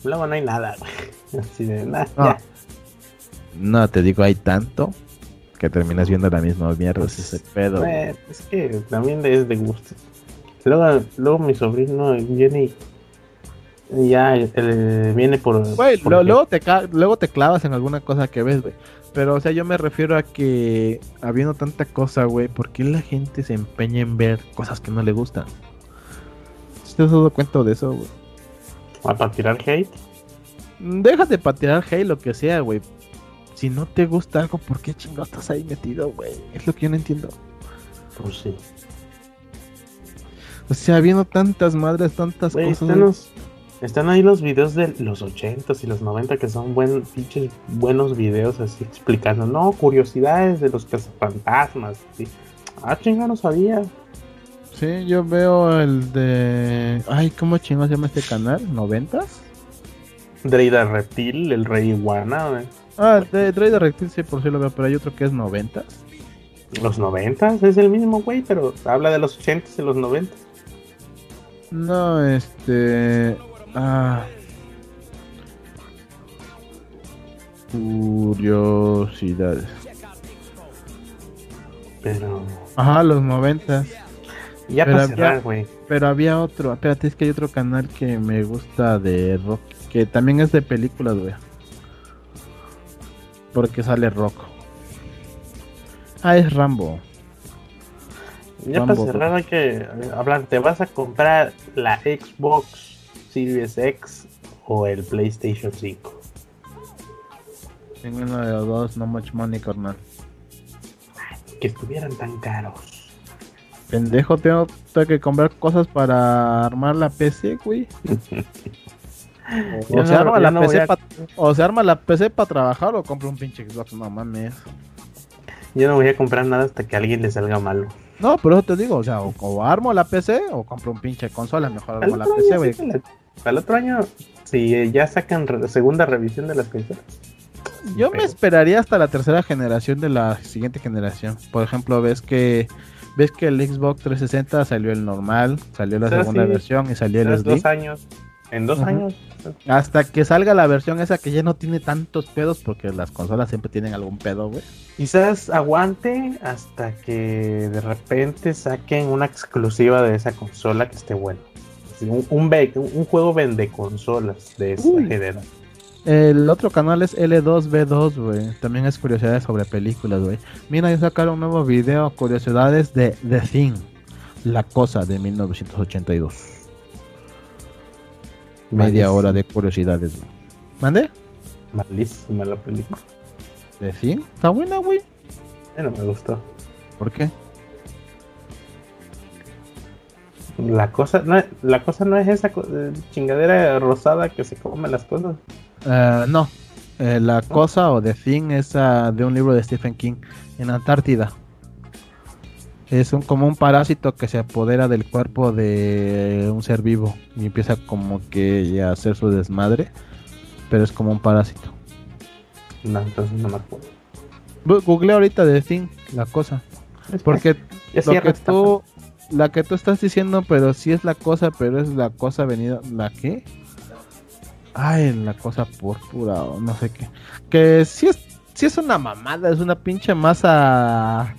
Luego no hay nada, güey. *laughs* Así de nada, No. No, te digo, hay tanto que terminas viendo la misma mierda, es ese pedo. güey. Es que también es de gusto. Luego, luego mi sobrino viene y ya eh, viene por. Güey, lo- luego, te luego te clavas en alguna cosa que ves, güey. Pero, o sea, yo me refiero a que habiendo tanta cosa, güey, ¿por qué la gente se empeña en ver cosas que no le gustan? ¿Sí ¿Te has dado cuenta de eso, güey? Para tirar hate. Déjate patear hey, lo que sea, güey. Si no te gusta algo, ¿por qué chingados estás ahí metido, güey? Es lo que yo no entiendo. Pues sí. O sea, habiendo tantas madres, tantas cosas. Están ahí los videos de los 80s y los 90 que son buen, pinches buenos videos así explicando, no, curiosidades de los cazafantasmas. ¿sí? Ah, chinga, no sabía. Sí, yo veo el de. Ay, ¿cómo chingados se llama este canal? ¿90s? Dreida Reptil, el rey iguana, güey. Ah, de Trader Rectil sí, por sí lo veo, pero hay otro que es 90s. Los 90s es el mismo, güey, pero habla de los 80s y los 90s. No, este. Ah. Curiosidades. Pero Ajá, los 90s. ya Pero para había- cerrar, güey. Pero había otro, espérate, es que hay otro canal que me gusta de rock, que también es de películas, güey. Porque sale rock. Ah, es Rambo. Ya Rambo, para cerrar hay que hablar, ¿te vas a comprar la Xbox Series X o el PlayStation 5? Ninguno de los dos, no much money, carnal. Que estuvieran tan caros. Pendejo, tengo, tengo que comprar cosas para armar la PC, güey. *laughs* O se, no- arma la no PC a- pa- o se arma la PC para trabajar o compro un pinche Xbox, no mames. Yo no voy a comprar nada hasta que a alguien le salga malo. No, por eso te digo, o sea, o, o armo la PC o compro un pinche consola, mejor armo la PC, güey. sí la- al otro año, si ya sacan re- segunda revisión de las consolas. Yo me esperaría hasta la tercera generación de la siguiente generación. Por ejemplo, ves que ves que el Xbox 360 salió el normal, salió la segunda sí, versión y salió el Slim. dos años. En dos años. Hasta que salga la versión esa que ya no tiene tantos pedos, porque las consolas siempre tienen algún pedo, güey. Quizás aguante hasta que de repente saquen una exclusiva de esa consola que esté bueno. Un, un, un juego vende consolas de esa Uy. generación. El otro canal es L2B2, güey. También es curiosidades sobre películas, güey. Mira, ya sacaron un nuevo video, curiosidades de The Thing, La Cosa de 1982. Media Malísima. hora de curiosidades, güey. ¿Mande? Malísima la película. ¿The Thing? Está buena, güey. No me gustó. ¿Por qué? La cosa no, es- la cosa no es esa eh, chingadera rosada que se come las cosas. Eh, no. Eh, la Cosa o The Thing es ah, de un libro de Stephen King en Antártida. Es un, como un parásito que se apodera del cuerpo de un ser vivo y empieza como que a hacer su desmadre, pero es como un parásito. No, entonces no me acuerdo. Google ahorita The Thing, la cosa, porque Ya lo que tú, la que tú estás diciendo, pero sí es la cosa, pero es la cosa venida, ¿la qué? Ay, la cosa púrpura o no sé qué. Que sí es, sí es una mamada, es una pinche masa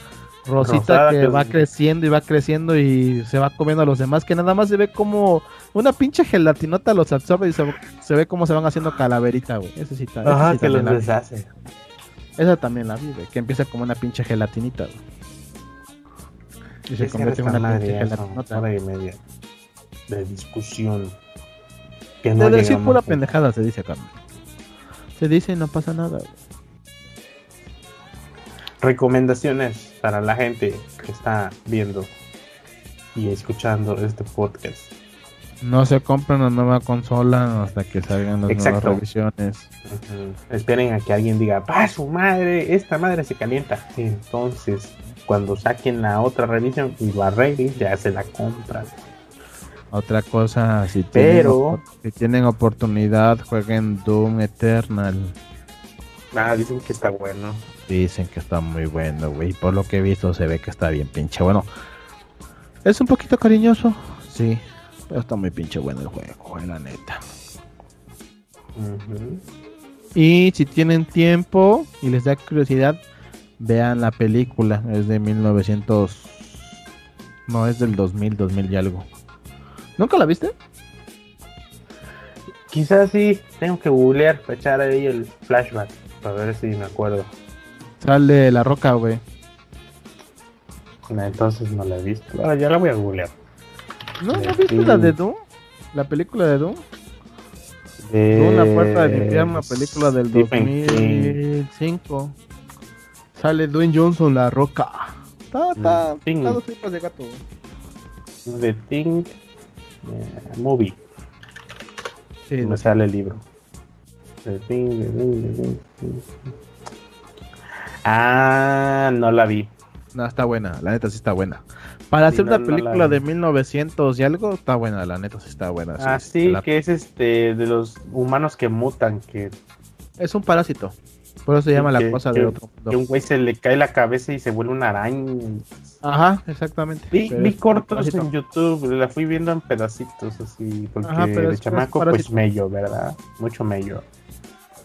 rosita Rosada que que- va creciendo y va creciendo y se va comiendo a los demás, que nada más se ve como una pinche gelatinota los absorbe y se, se ve como se van haciendo calaverita, güey. Ese sí está- ese Ajá, sí que los deshace. Esa también la vi, güey, que empieza como una pinche gelatinita, güey. Y se convierte en una madre, hora y media de discusión. Que De no decir llegamos pura pendejada se dice, Carmen. Se dice y no pasa nada. Recomendaciones para la gente que está viendo y escuchando este podcast. No se compren una nueva consola hasta que salgan las Exacto. nuevas revisiones. Esperen a que alguien diga, ¡pa su madre! Esta madre se calienta. Entonces, cuando saquen la otra revisión y lo arreglen, ya se la compran. Otra cosa, si Pero- tienen, si tienen oportunidad, jueguen Doom Eternal. Ah, dicen que está bueno. Dicen que está muy bueno, güey. Por lo que he visto se ve que está bien pinche bueno. Es un poquito cariñoso, sí. Pero está muy pinche bueno el juego, güey, la neta. Y si tienen tiempo y les da curiosidad, vean la película. Es de 1900. No, es del 2000, 2000 y algo. ¿Nunca la viste? Quizás sí, tengo que googlear para echar ahí el flashback. Para ver si me acuerdo. Sale La Roca, güey. Entonces no la he visto. Ahora ya la voy a googlear. ¿No, ¿no Sí. viste la de Doom? La película de Doom. De... Una puerta de infierno, película del Stephen King. 2005. Sale Dwayne Johnson, La Roca. Está, está, está dos tripas de gato. The Thing Movie. Sí, me no- sale el libro. The Thing, The Thing, The Thing. Ah, no la vi. No, está buena, la neta sí está buena. Para Sí, hacer no, una no la película vi. de 1900 y algo, está buena, la neta sí está buena. Ah, sí, sí, la- que es este de los humanos que mutan, que, Es un parásito. Por eso se llama la cosa que- de otro. que un güey se le cae la cabeza y se vuelve una araña. Ajá, exactamente. Vi, cortos en YouTube, la fui viendo en pedacitos así, porque Ajá, pero de es- chamaco es pues parásito. mello, ¿verdad? Mucho mello.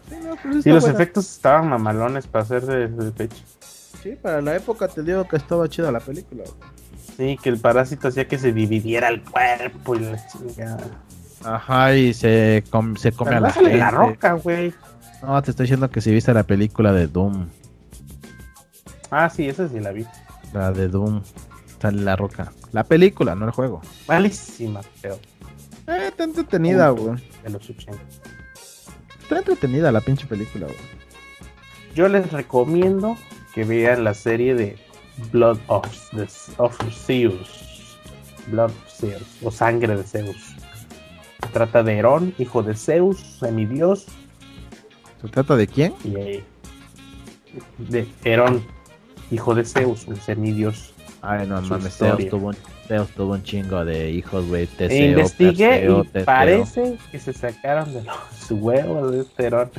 Sí, no, pero sí Y está los buena. efectos estaban mamalones para hacer de, de pecho. Sí, para la época te digo que estaba chida la película. Sí, que el parásito hacía que se dividiera el cuerpo y la chingada. Ajá, y se, com- se come a la gente. la roca, güey. No, te estoy diciendo que si viste la película de Doom. Ah, sí, esa sí la vi. La de Doom. Sale la roca. La película, no el juego. Malísima, pero Eh, está entretenida, güey. de los 80. Está entretenida la pinche película, güey. Yo les recomiendo que vean la serie de Blood of, the- of Zeus. Blood of Zeus, o Sangre de Zeus. Trata de Herón, hijo de Zeus, semidios, ¿Se trata de quién? y eh, de Herón, hijo de Zeus, un semidios. Ay, no mames. Zeus tuvo, un, Zeus tuvo un chingo de hijos, güey. E investigué Perseo, y Teseo. parece que se sacaron de los *laughs* huevos de este Herón.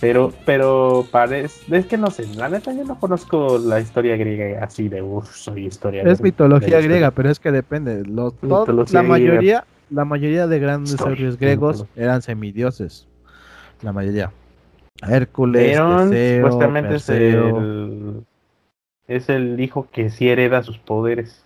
Pero, pero parece, es que no sé, la neta yo no conozco la historia griega así de uff, soy historia Es de- mitología de griega, pero es que depende. Los, todo- la griega. mayoría, la mayoría de grandes héroes griegos eran semidioses. La mayoría. Hércules, Teseo, supuestamente es el, es el hijo que sí hereda sus poderes.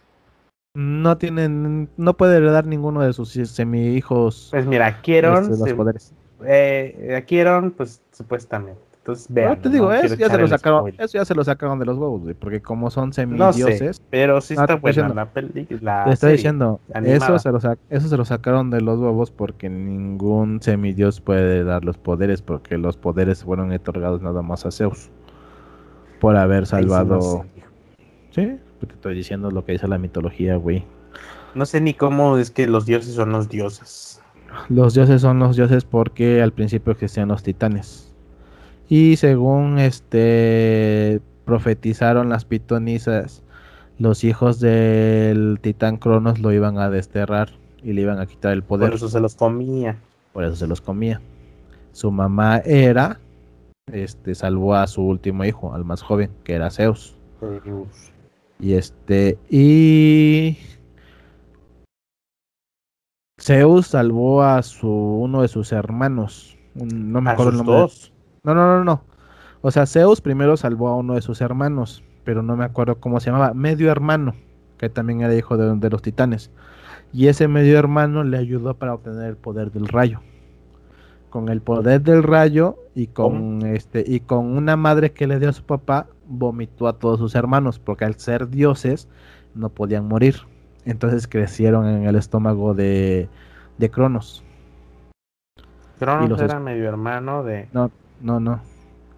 No tienen, no puede heredar ninguno de sus semi hijos Pues mira, Herón, este, los se- poderes. eh, Herón, pues supuestamente. Entonces, vean. Pero te digo, no eso, ya se lo sacaron, eso ya se lo sacaron de los huevos, güey, porque como son No semidioses, sé, pero sí está buena diciendo. la película. te estoy diciendo, eso se, lo eso se lo sacaron de los huevos porque ningún semidios puede dar los poderes, porque los poderes fueron otorgados nada más a Zeus por haber salvado. Sí, te estoy diciendo lo que dice la mitología, güey. No sé ni cómo es que los dioses son los dioses. Los dioses son los dioses porque al principio existían los titanes. Y según este profetizaron las pitonisas, los hijos del titán Cronos lo iban a desterrar y le iban a quitar el poder. Por eso se los comía. por eso se los comía. Su mamá era, este, salvó a su último hijo, al más joven, que era Zeus. Zeus. Y este, y Zeus salvó a su uno de sus hermanos. no me acuerdo el nombre. dos. No, no, no, no. O sea, Zeus primero salvó a uno de sus hermanos, pero no me acuerdo cómo se llamaba, medio hermano, que también era hijo de, de los titanes. Y ese medio hermano le ayudó para obtener el poder del rayo. Con el poder del rayo y con este y con una madre que le dio a su papá, vomitó a todos sus hermanos, porque al ser dioses no podían morir. Entonces crecieron en el estómago de, de Cronos. Cronos era medio hermano de. No, no, no.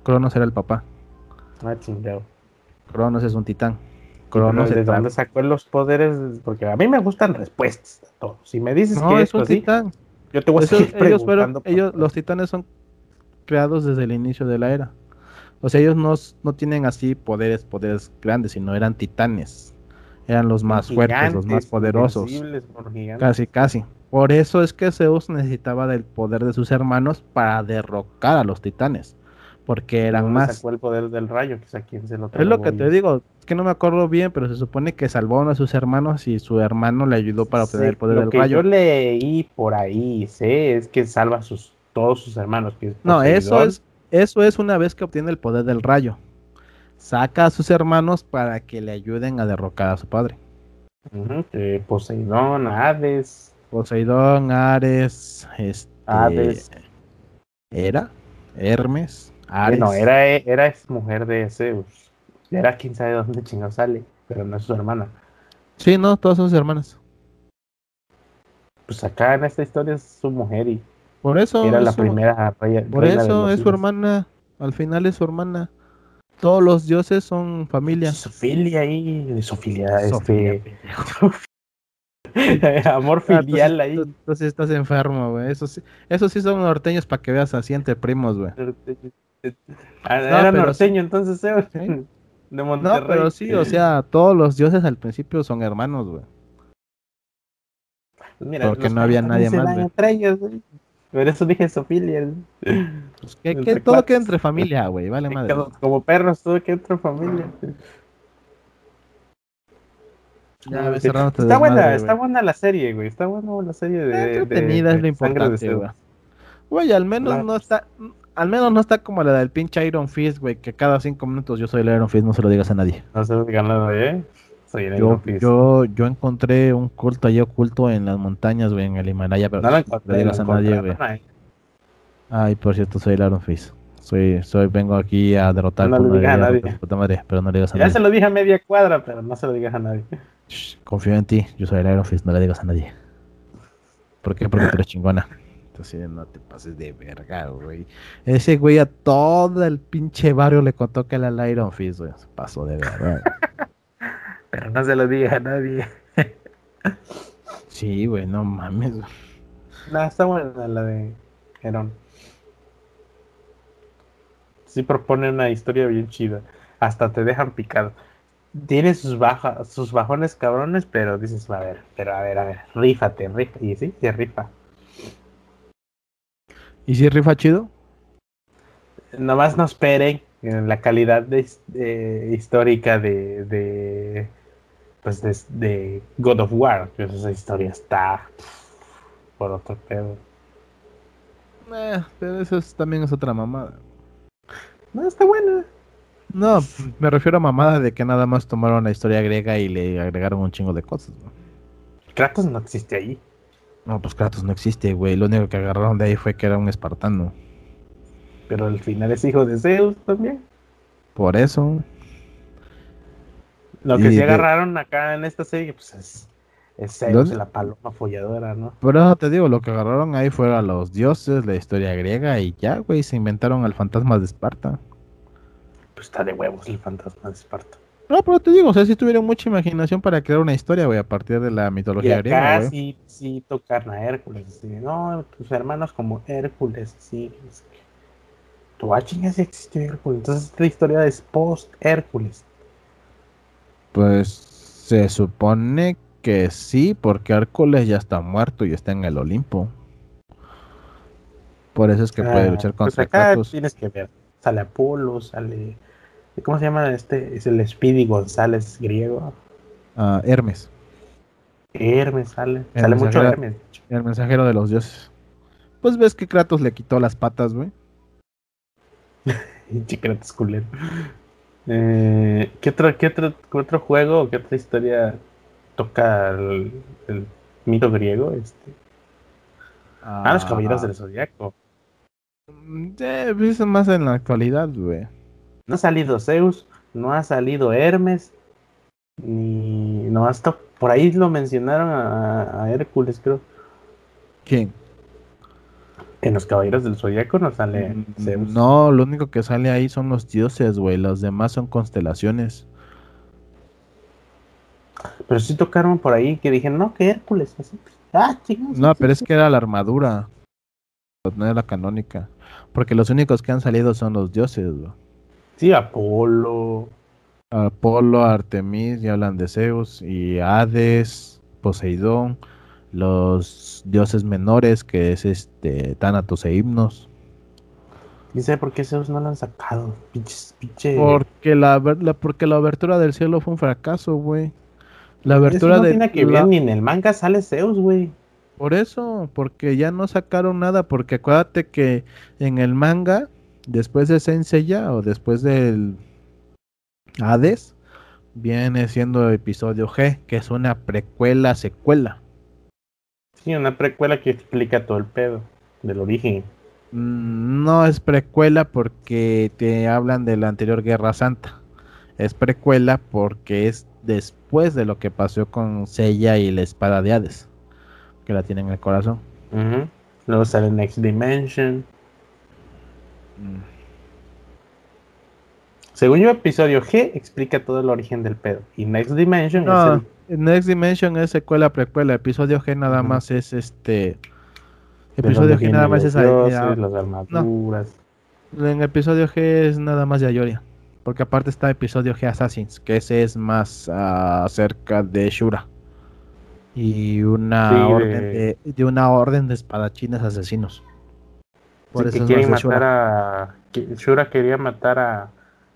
Cronos era el papá. Ah, chingado. Cronos es un titán. Cronos ¿De dónde sacó los poderes? Porque a mí me gustan respuestas a todo. Si me dices No, que es un sí, titán. yo te voy a Esos- seguir ellos fueron, preguntando. ellos, los titanes son creados desde el inicio de la era. O sea, ellos no, no tienen así poderes, poderes grandes, sino eran titanes. Eran los más fuertes, los más poderosos. Casi, casi. Por eso es que Zeus necesitaba del poder de sus hermanos para derrocar a los titanes. porque eran ¿Dónde más. sacó el poder del rayo, que es a quien se lo Es lo que te digo, es que no me acuerdo bien, pero se supone que salvó a uno de sus hermanos y su hermano le ayudó para obtener Sí, el poder lo del que rayo. yo leí por ahí, sé, es que salva a sus, todos sus hermanos. Que es No, eso es, eso es una vez que obtiene el poder del rayo. Saca a sus hermanos para que le ayuden a derrocar a su padre. Poseidón, Hades, Poseidón, Ares, este, Hades. Era, Hermes, Ares. No, era, era ex mujer de Zeus. Era quién sabe dónde chingado sale, pero no es su hermana. Sí, no, todas son sus hermanas. Pues acá en esta historia es su mujer y Por eso. era la su- primera reina. Por eso es su hermana. Al final es su hermana. Todos los dioses son familia. Sofilia de Sofilia, Sofía, este. *laughs* Amor Ah, filial entonces, ahí. tú- Entonces estás enfermo, güey. Eso sí, eso sí son norteños para que veas así entre primos, güey. Ah, No, era pero norteño entonces, Zeus. Sí. *laughs* De Monterrey. No, pero sí, o sea, todos los dioses al principio son hermanos, güey. Pues mira, porque no había nadie más, güey. entre ellos, güey. Por eso dije Sofilia. Pues que, *laughs* todo queda entre familia, güey. Vale madre. Como- Como perros, todo que entre familia. Ya Está buena, está buena la serie, güey. Está buena la serie de. entretenida es de lo Sangre de importante, güey. Güey, al menos La- no está. Al menos no está como la del pinche Iron Fist, güey, que cada cinco minutos yo soy el Iron Fist, no se lo digas a nadie. No se lo digan nada, ¿eh? Soy el Yo, Iron Fist. yo, yo encontré un culto allí oculto en las montañas, güey, en el Himalaya, pero no lo encontré. digas a nadie, güey. Ay, por cierto, soy el Iron Fist. Soy, soy, vengo aquí a derrotar No le digas a nadie. puta madre, pero no le digas a Ya nadie. se lo dije a media cuadra, pero no se lo digas a nadie. Shh, confío en ti, yo soy el Iron Fist, no le digas a nadie. ¿Por qué? Porque tú eres chingona. Entonces no te pases de verga, güey. Ese güey a todo el pinche barrio le contó que era el Iron Fist, güey. Se pasó de verga. *laughs* Pero no se lo digas a nadie. Sí, güey, no mames. güey. No, está buena la de Herón. Sí propone una historia bien chida. Hasta te dejan picado. Tiene sus bajas, sus bajones cabrones, pero dices, a ver, pero a ver, a ver, rífate, rifa. Y sí, se rifa. ¿Y si rifa chido? Nomás no esperen en la calidad de, his- de- histórica de, de pues de, de God of War. Pues esa historia está pff, por otro pedo. Eh, pero eso es- también es otra mamada. No, está buena. No, me refiero a mamada de que nada más tomaron la historia griega y le agregaron un chingo de cosas. ¿no? Kratos no existe ahí. No, pues Kratos no existe, güey. Lo único que agarraron de ahí fue que era un espartano. Pero al final es hijo de Zeus también. Por eso. Lo que Y sí de- agarraron acá en esta serie, pues es, es Zeus, ¿Dónde? la paloma folladora, ¿no? Por eso te digo, lo que agarraron ahí fueron los dioses, la historia griega y ya, güey, se inventaron al fantasma de Esparta. Pues está de huevos el fantasma de Esparta. No, pero te digo, o sea, sí tuvieron mucha imaginación para crear una historia, güey, a partir de la Y mitología griega, güey. sí, sí tocan a Hércules. así, no, tus hermanos como Hércules, sí. es que- Tu ah, chinga sí existió Hércules. Entonces esta historia es post-Hércules. Pues se supone que sí, porque Hércules ya está muerto y está en el Olimpo. Por eso es que puede Ah, luchar pues contra acá Kratos. tienes que ver. Sale Apolo, sale. ¿Cómo se llama este? Es el Speedy González griego. Ah, Hermes, Hermes sale. El sale mucho Hermes. el mensajero de los dioses. Pues ves que Kratos le quitó las patas, güey. *laughs* Y Chikratos culero. Eh, ¿qué, otro, qué, otro, qué otro juego o qué otra historia toca el, el mito griego? Este? Ah, los caballeros del zodiaco. Mm, eh, pues es más en la actualidad, güey. No ha salido Zeus, no ha salido Hermes, ni. No hasta por ahí lo mencionaron a, a Hércules, creo. ¿Quién? En los caballeros del zodiaco no sale Mm, Zeus. No, lo único que sale ahí son los dioses, güey. Los demás son constelaciones. Pero sí tocaron por ahí que dijeron, no, que Hércules. Así. Ah, chingados. No, pero es que era la armadura. No era la canónica. Porque los únicos que han salido son los dioses, güey. Sí, Apolo. Apolo, Artemis, ya hablan de Zeus, y Hades, Poseidón, los dioses menores, que es este Tánatos e Himnos. ¿Y sabe por qué Zeus no lo han sacado? Pinche, pinche... Porque la, la- porque la abertura del cielo fue un fracaso, güey. La abertura Eso no de tiene que la- ver, ni en el manga sale Zeus, güey. Por eso, porque ya no sacaron nada, porque acuérdate que en el manga, después de Saint Seiya o después del Hades, viene siendo episodio G, que es una precuela secuela. Sí, una precuela que explica todo el pedo del origen. Mm, No es precuela porque te hablan de la anterior Guerra Santa. Es precuela porque es después de lo que pasó con Seiya y la espada de Hades, que la tienen en el corazón. Luego sale Next Dimension. Según yo, episodio G explica todo el origen del pedo. Y Next Dimension No, es el Next Dimension es secuela precuela. Episodio G nada más es este. Episodio G nada más es. dioses, las armaduras. En episodio G es nada más de Ayoria. Porque aparte está episodio G Assassins, que ese es más ah, acerca de Shura. Y una Sí, de- orden de... de una orden de espadachines asesinos. Por Sí, eso que es quieren matar Shura. a. que Shura quería matar a,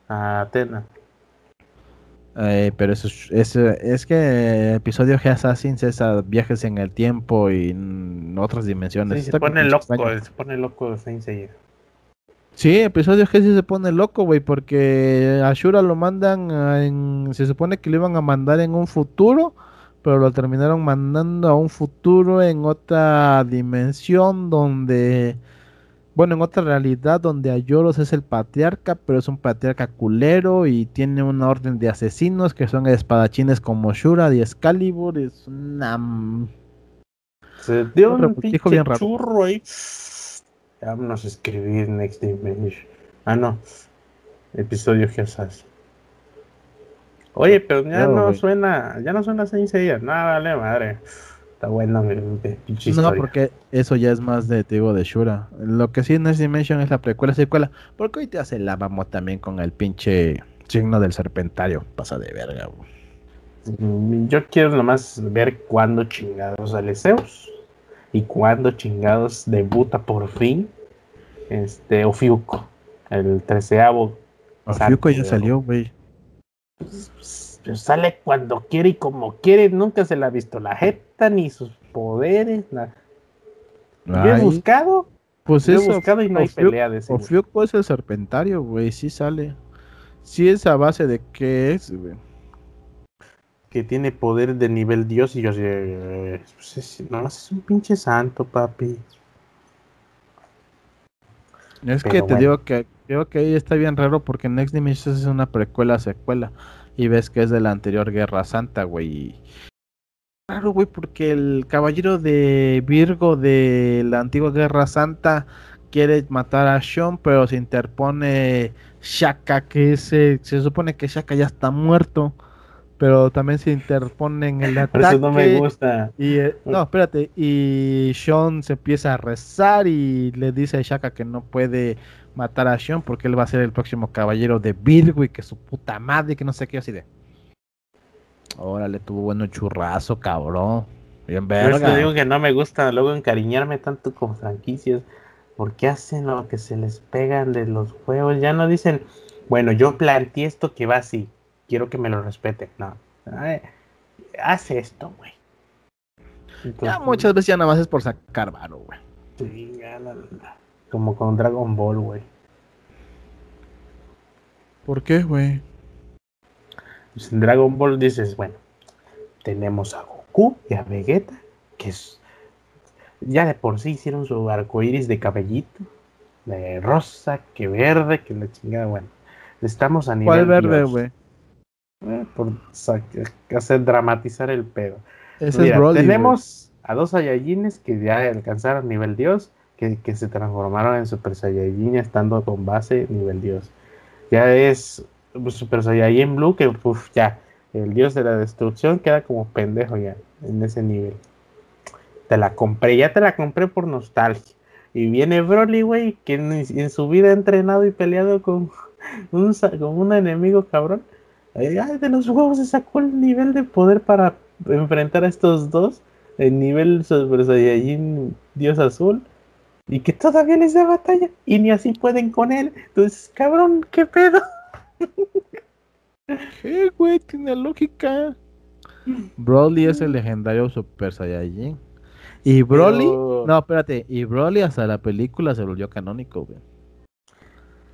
a Atena. Eh, pero eso es, que episodio G Assassins es a viajes en el tiempo y en otras dimensiones. Sí, se pone loco, se pone loco Saint Seiya. Sí, episodio G sí se pone loco, güey, porque a Shura lo mandan en... Se supone que lo iban a mandar en un futuro, pero lo terminaron mandando a un futuro en otra dimensión donde... Bueno, en otra realidad donde Ayoros es el patriarca, pero es un patriarca culero y tiene una orden de asesinos que son espadachines como Shura y Excalibur. Es una... Se dio Un un pinche bien raro. churro ahí. Vámonos a escribir Next Dimension. Ah, no. Episodio Geosas. Oye, pero ya no suena, ya no suena Saint Seiya. Nada, vale, madre. Está bueno No, porque eso ya es más de, te digo, de Shura. Lo que sí en Next Dimension es la precuela secuela. Porque hoy te hace la vamos también con el pinche signo del serpentario. Pasa de verga. Mm, Yo quiero nomás ver cuándo chingados sale Zeus y cuándo chingados debuta por fin este Ofiuco, el treceavo. Ofiuco ya salió, güey. Pues, pues, sale cuando quiere y como quiere, nunca se le ha visto la jeta ni sus poderes. nada. Yo he buscado, pues yo he eso, buscado y no hay pelea de ese. es el serpentario, güey. Sí sale. Sí es a base de qué es, güey. Que tiene poder de nivel dios y yo así, eh, pues es, no, es un pinche santo, papi. Es Pero que te bueno. digo que creo que ahí está bien raro porque Next Dimension es una precuela secuela y ves que es de la anterior Guerra Santa, güey. Raro, güey, porque el caballero de Virgo de la antigua Guerra Santa quiere matar a Sean, pero se interpone Shaka, que ese, se supone que Shaka ya está muerto, pero también se interpone en el *laughs* Por eso no me ataque. gusta. Y, eh, no, espérate. Y Sean se empieza a rezar y le dice a Shaka que no puede matar a Sean porque él va a ser el próximo caballero de y que su puta madre, que no sé qué, así de. Órale, tuvo bueno churrazo, cabrón. Bien Por eso te verga. digo que no me gusta luego encariñarme tanto con franquicias. Porque hacen lo que se les pegan de los juegos. Ya no dicen, bueno, yo planteé esto que va así. Quiero que me lo respeten. No. Ay, Haz esto, güey. Ya muchas veces ya nada más es por sacar varo, güey. sí, ya la- la- como con Dragon Ball, güey. ¿Por qué, güey? Pues en Dragon Ball dices, bueno, tenemos a Goku y a Vegeta, que es. Ya de por sí hicieron su arco iris de cabellito, de rosa, que verde, que la chingada, bueno. Estamos a nivel. ¿Cuál verde, güey? eh, por hacer dramatizar el pedo. Ese Mira, es Broly. tenemos a dos Saiyajines que ya alcanzaron nivel Dios, que, se transformaron en Super Saiyajin estando con base nivel Dios. Ya es pues, Super Saiyajin Blue, que uf, ya, el Dios de la destrucción queda como pendejo ya en ese nivel. Te la compré, ya te la compré por nostalgia. Y viene Broly, güey, que en, su vida ha entrenado y peleado con *laughs* un, con un enemigo cabrón. De los juegos se sacó el nivel de poder para enfrentar a estos dos. El nivel Super Saiyajin Dios Azul. Y que todavía les da batalla y ni así pueden con él. Entonces, cabrón, ¿qué pedo? ¿Qué, güey? Tiene lógica. Broly es el legendario Super Saiyajin. Y Broly, Pero- no, espérate, y Broly hasta la película se volvió canónico, güey.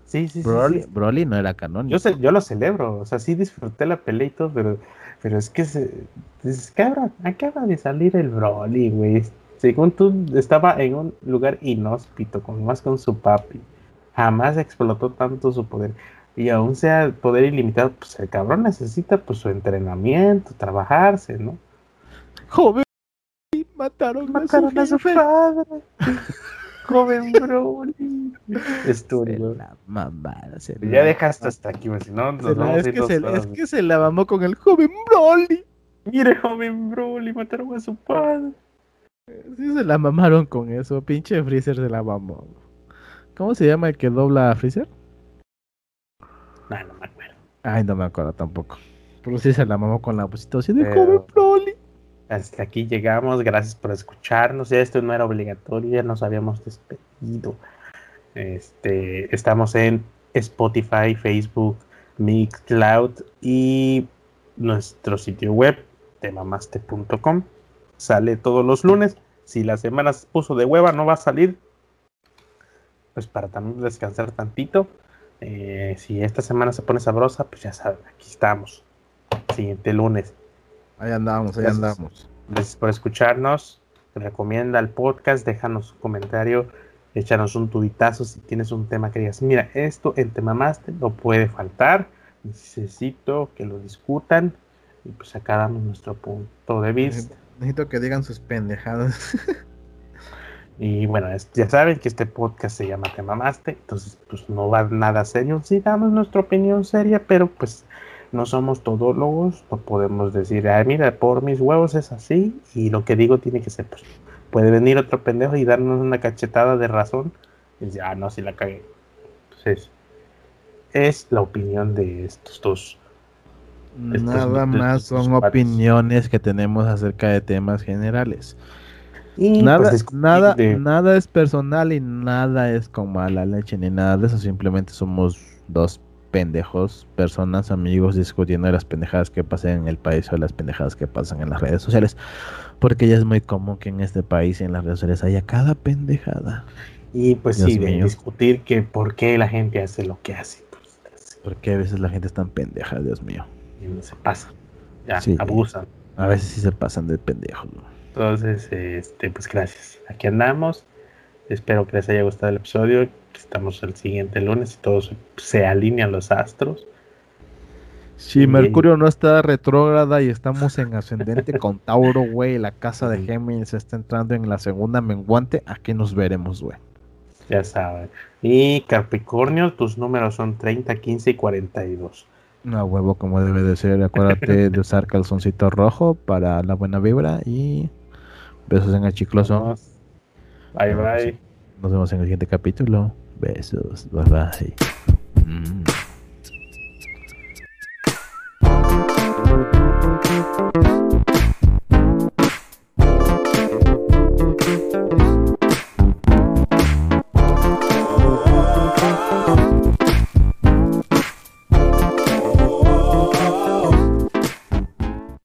Sí, sí, sí, Broly, sí. Broly no era canónico. Yo, sé- yo lo celebro, o sea, sí disfruté la pelea y todo, pero, pero es que, se, dices, cabrón, acaba de salir el Broly, güey. Según tú, estaba en un lugar inhóspito, con, más con su papi. Jamás explotó tanto su poder. Y aún sea poder ilimitado, pues el cabrón necesita pues su entrenamiento, trabajarse, ¿no? Joven, mataron, Mataron a su jefe. padre. Joven *laughs* Broly. La mamada, se Ya dejaste hasta aquí, si no, nos vamos a es, ir que se, es que se la mamó con el joven Broly. Mire, joven Broly, mataron a su padre. Sí se la mamaron con eso, pinche Freezer se la mamó. ¿Cómo se llama el que dobla a Freezer? No, no me acuerdo. Ay, no me acuerdo tampoco. Pero sí se la mamó con la así de Pero- joven Broly. Hasta aquí llegamos, gracias por escucharnos. Esto no era obligatorio, ya nos habíamos despedido. Este, estamos en Spotify, Facebook, Mixcloud y nuestro sitio web, temamaste.com. Sale todos los lunes. Si la semana se puso de hueva, no va a salir. Pues para también descansar tantito. Eh, si esta semana se pone sabrosa, pues ya saben, aquí estamos. Siguiente lunes. Ahí andamos, ahí Gracias. andamos. Gracias por escucharnos. Recomienda el podcast, déjanos un comentario, échanos un tubitazo si tienes un tema que digas, mira, esto en Te Mamaste no puede faltar, necesito que lo discutan y pues acá damos nuestro punto de vista. Necesito que digan sus pendejadas. *laughs* Y bueno, ya saben que este podcast se llama Te Mamaste, entonces pues no va nada serio, sí damos nuestra opinión seria, pero pues no somos todólogos, no podemos decir, ay mira, por mis huevos es así y lo que digo tiene que ser, pues puede venir otro pendejo y darnos una cachetada de razón y decir, ah no, si la cagué. Entonces, es la opinión de estos dos. Estos- Nada estos- más estos son opiniones que tenemos acerca de temas generales. Y Nada, pues, nada, es personal y nada es con mala leche ni nada de eso. Simplemente somos dos pendejos, personas, amigos, discutiendo de las pendejadas que pasan en el país o de las pendejadas que pasan en las redes sociales. Porque ya es muy común que en este país y en las redes sociales haya cada pendejada. y pues Dios sí, de discutir que por qué la gente hace lo que hace. Pues, Porque a veces la gente es tan pendeja, Dios mío. Y no se pasa. Ya, Sí. abusan. A veces sí se pasan de pendejos. ¿no? Entonces, este, pues gracias. Aquí andamos. Espero que les haya gustado el episodio. Estamos el siguiente lunes y todos se alinean los astros. Si Y- Mercurio no está retrógrada y estamos en ascendente con Tauro, güey, la casa de Géminis está entrando en la segunda menguante, aquí nos veremos, güey. Ya saben. Y Capricornio, tus números son 30, 15 y 42. No, huevo, como debe de ser. Acuérdate *laughs* de usar calzoncito rojo para la buena vibra y besos en el chicloso. Bye nos bye. Nos vemos en el siguiente capítulo. Besos. Bye bye. Mm.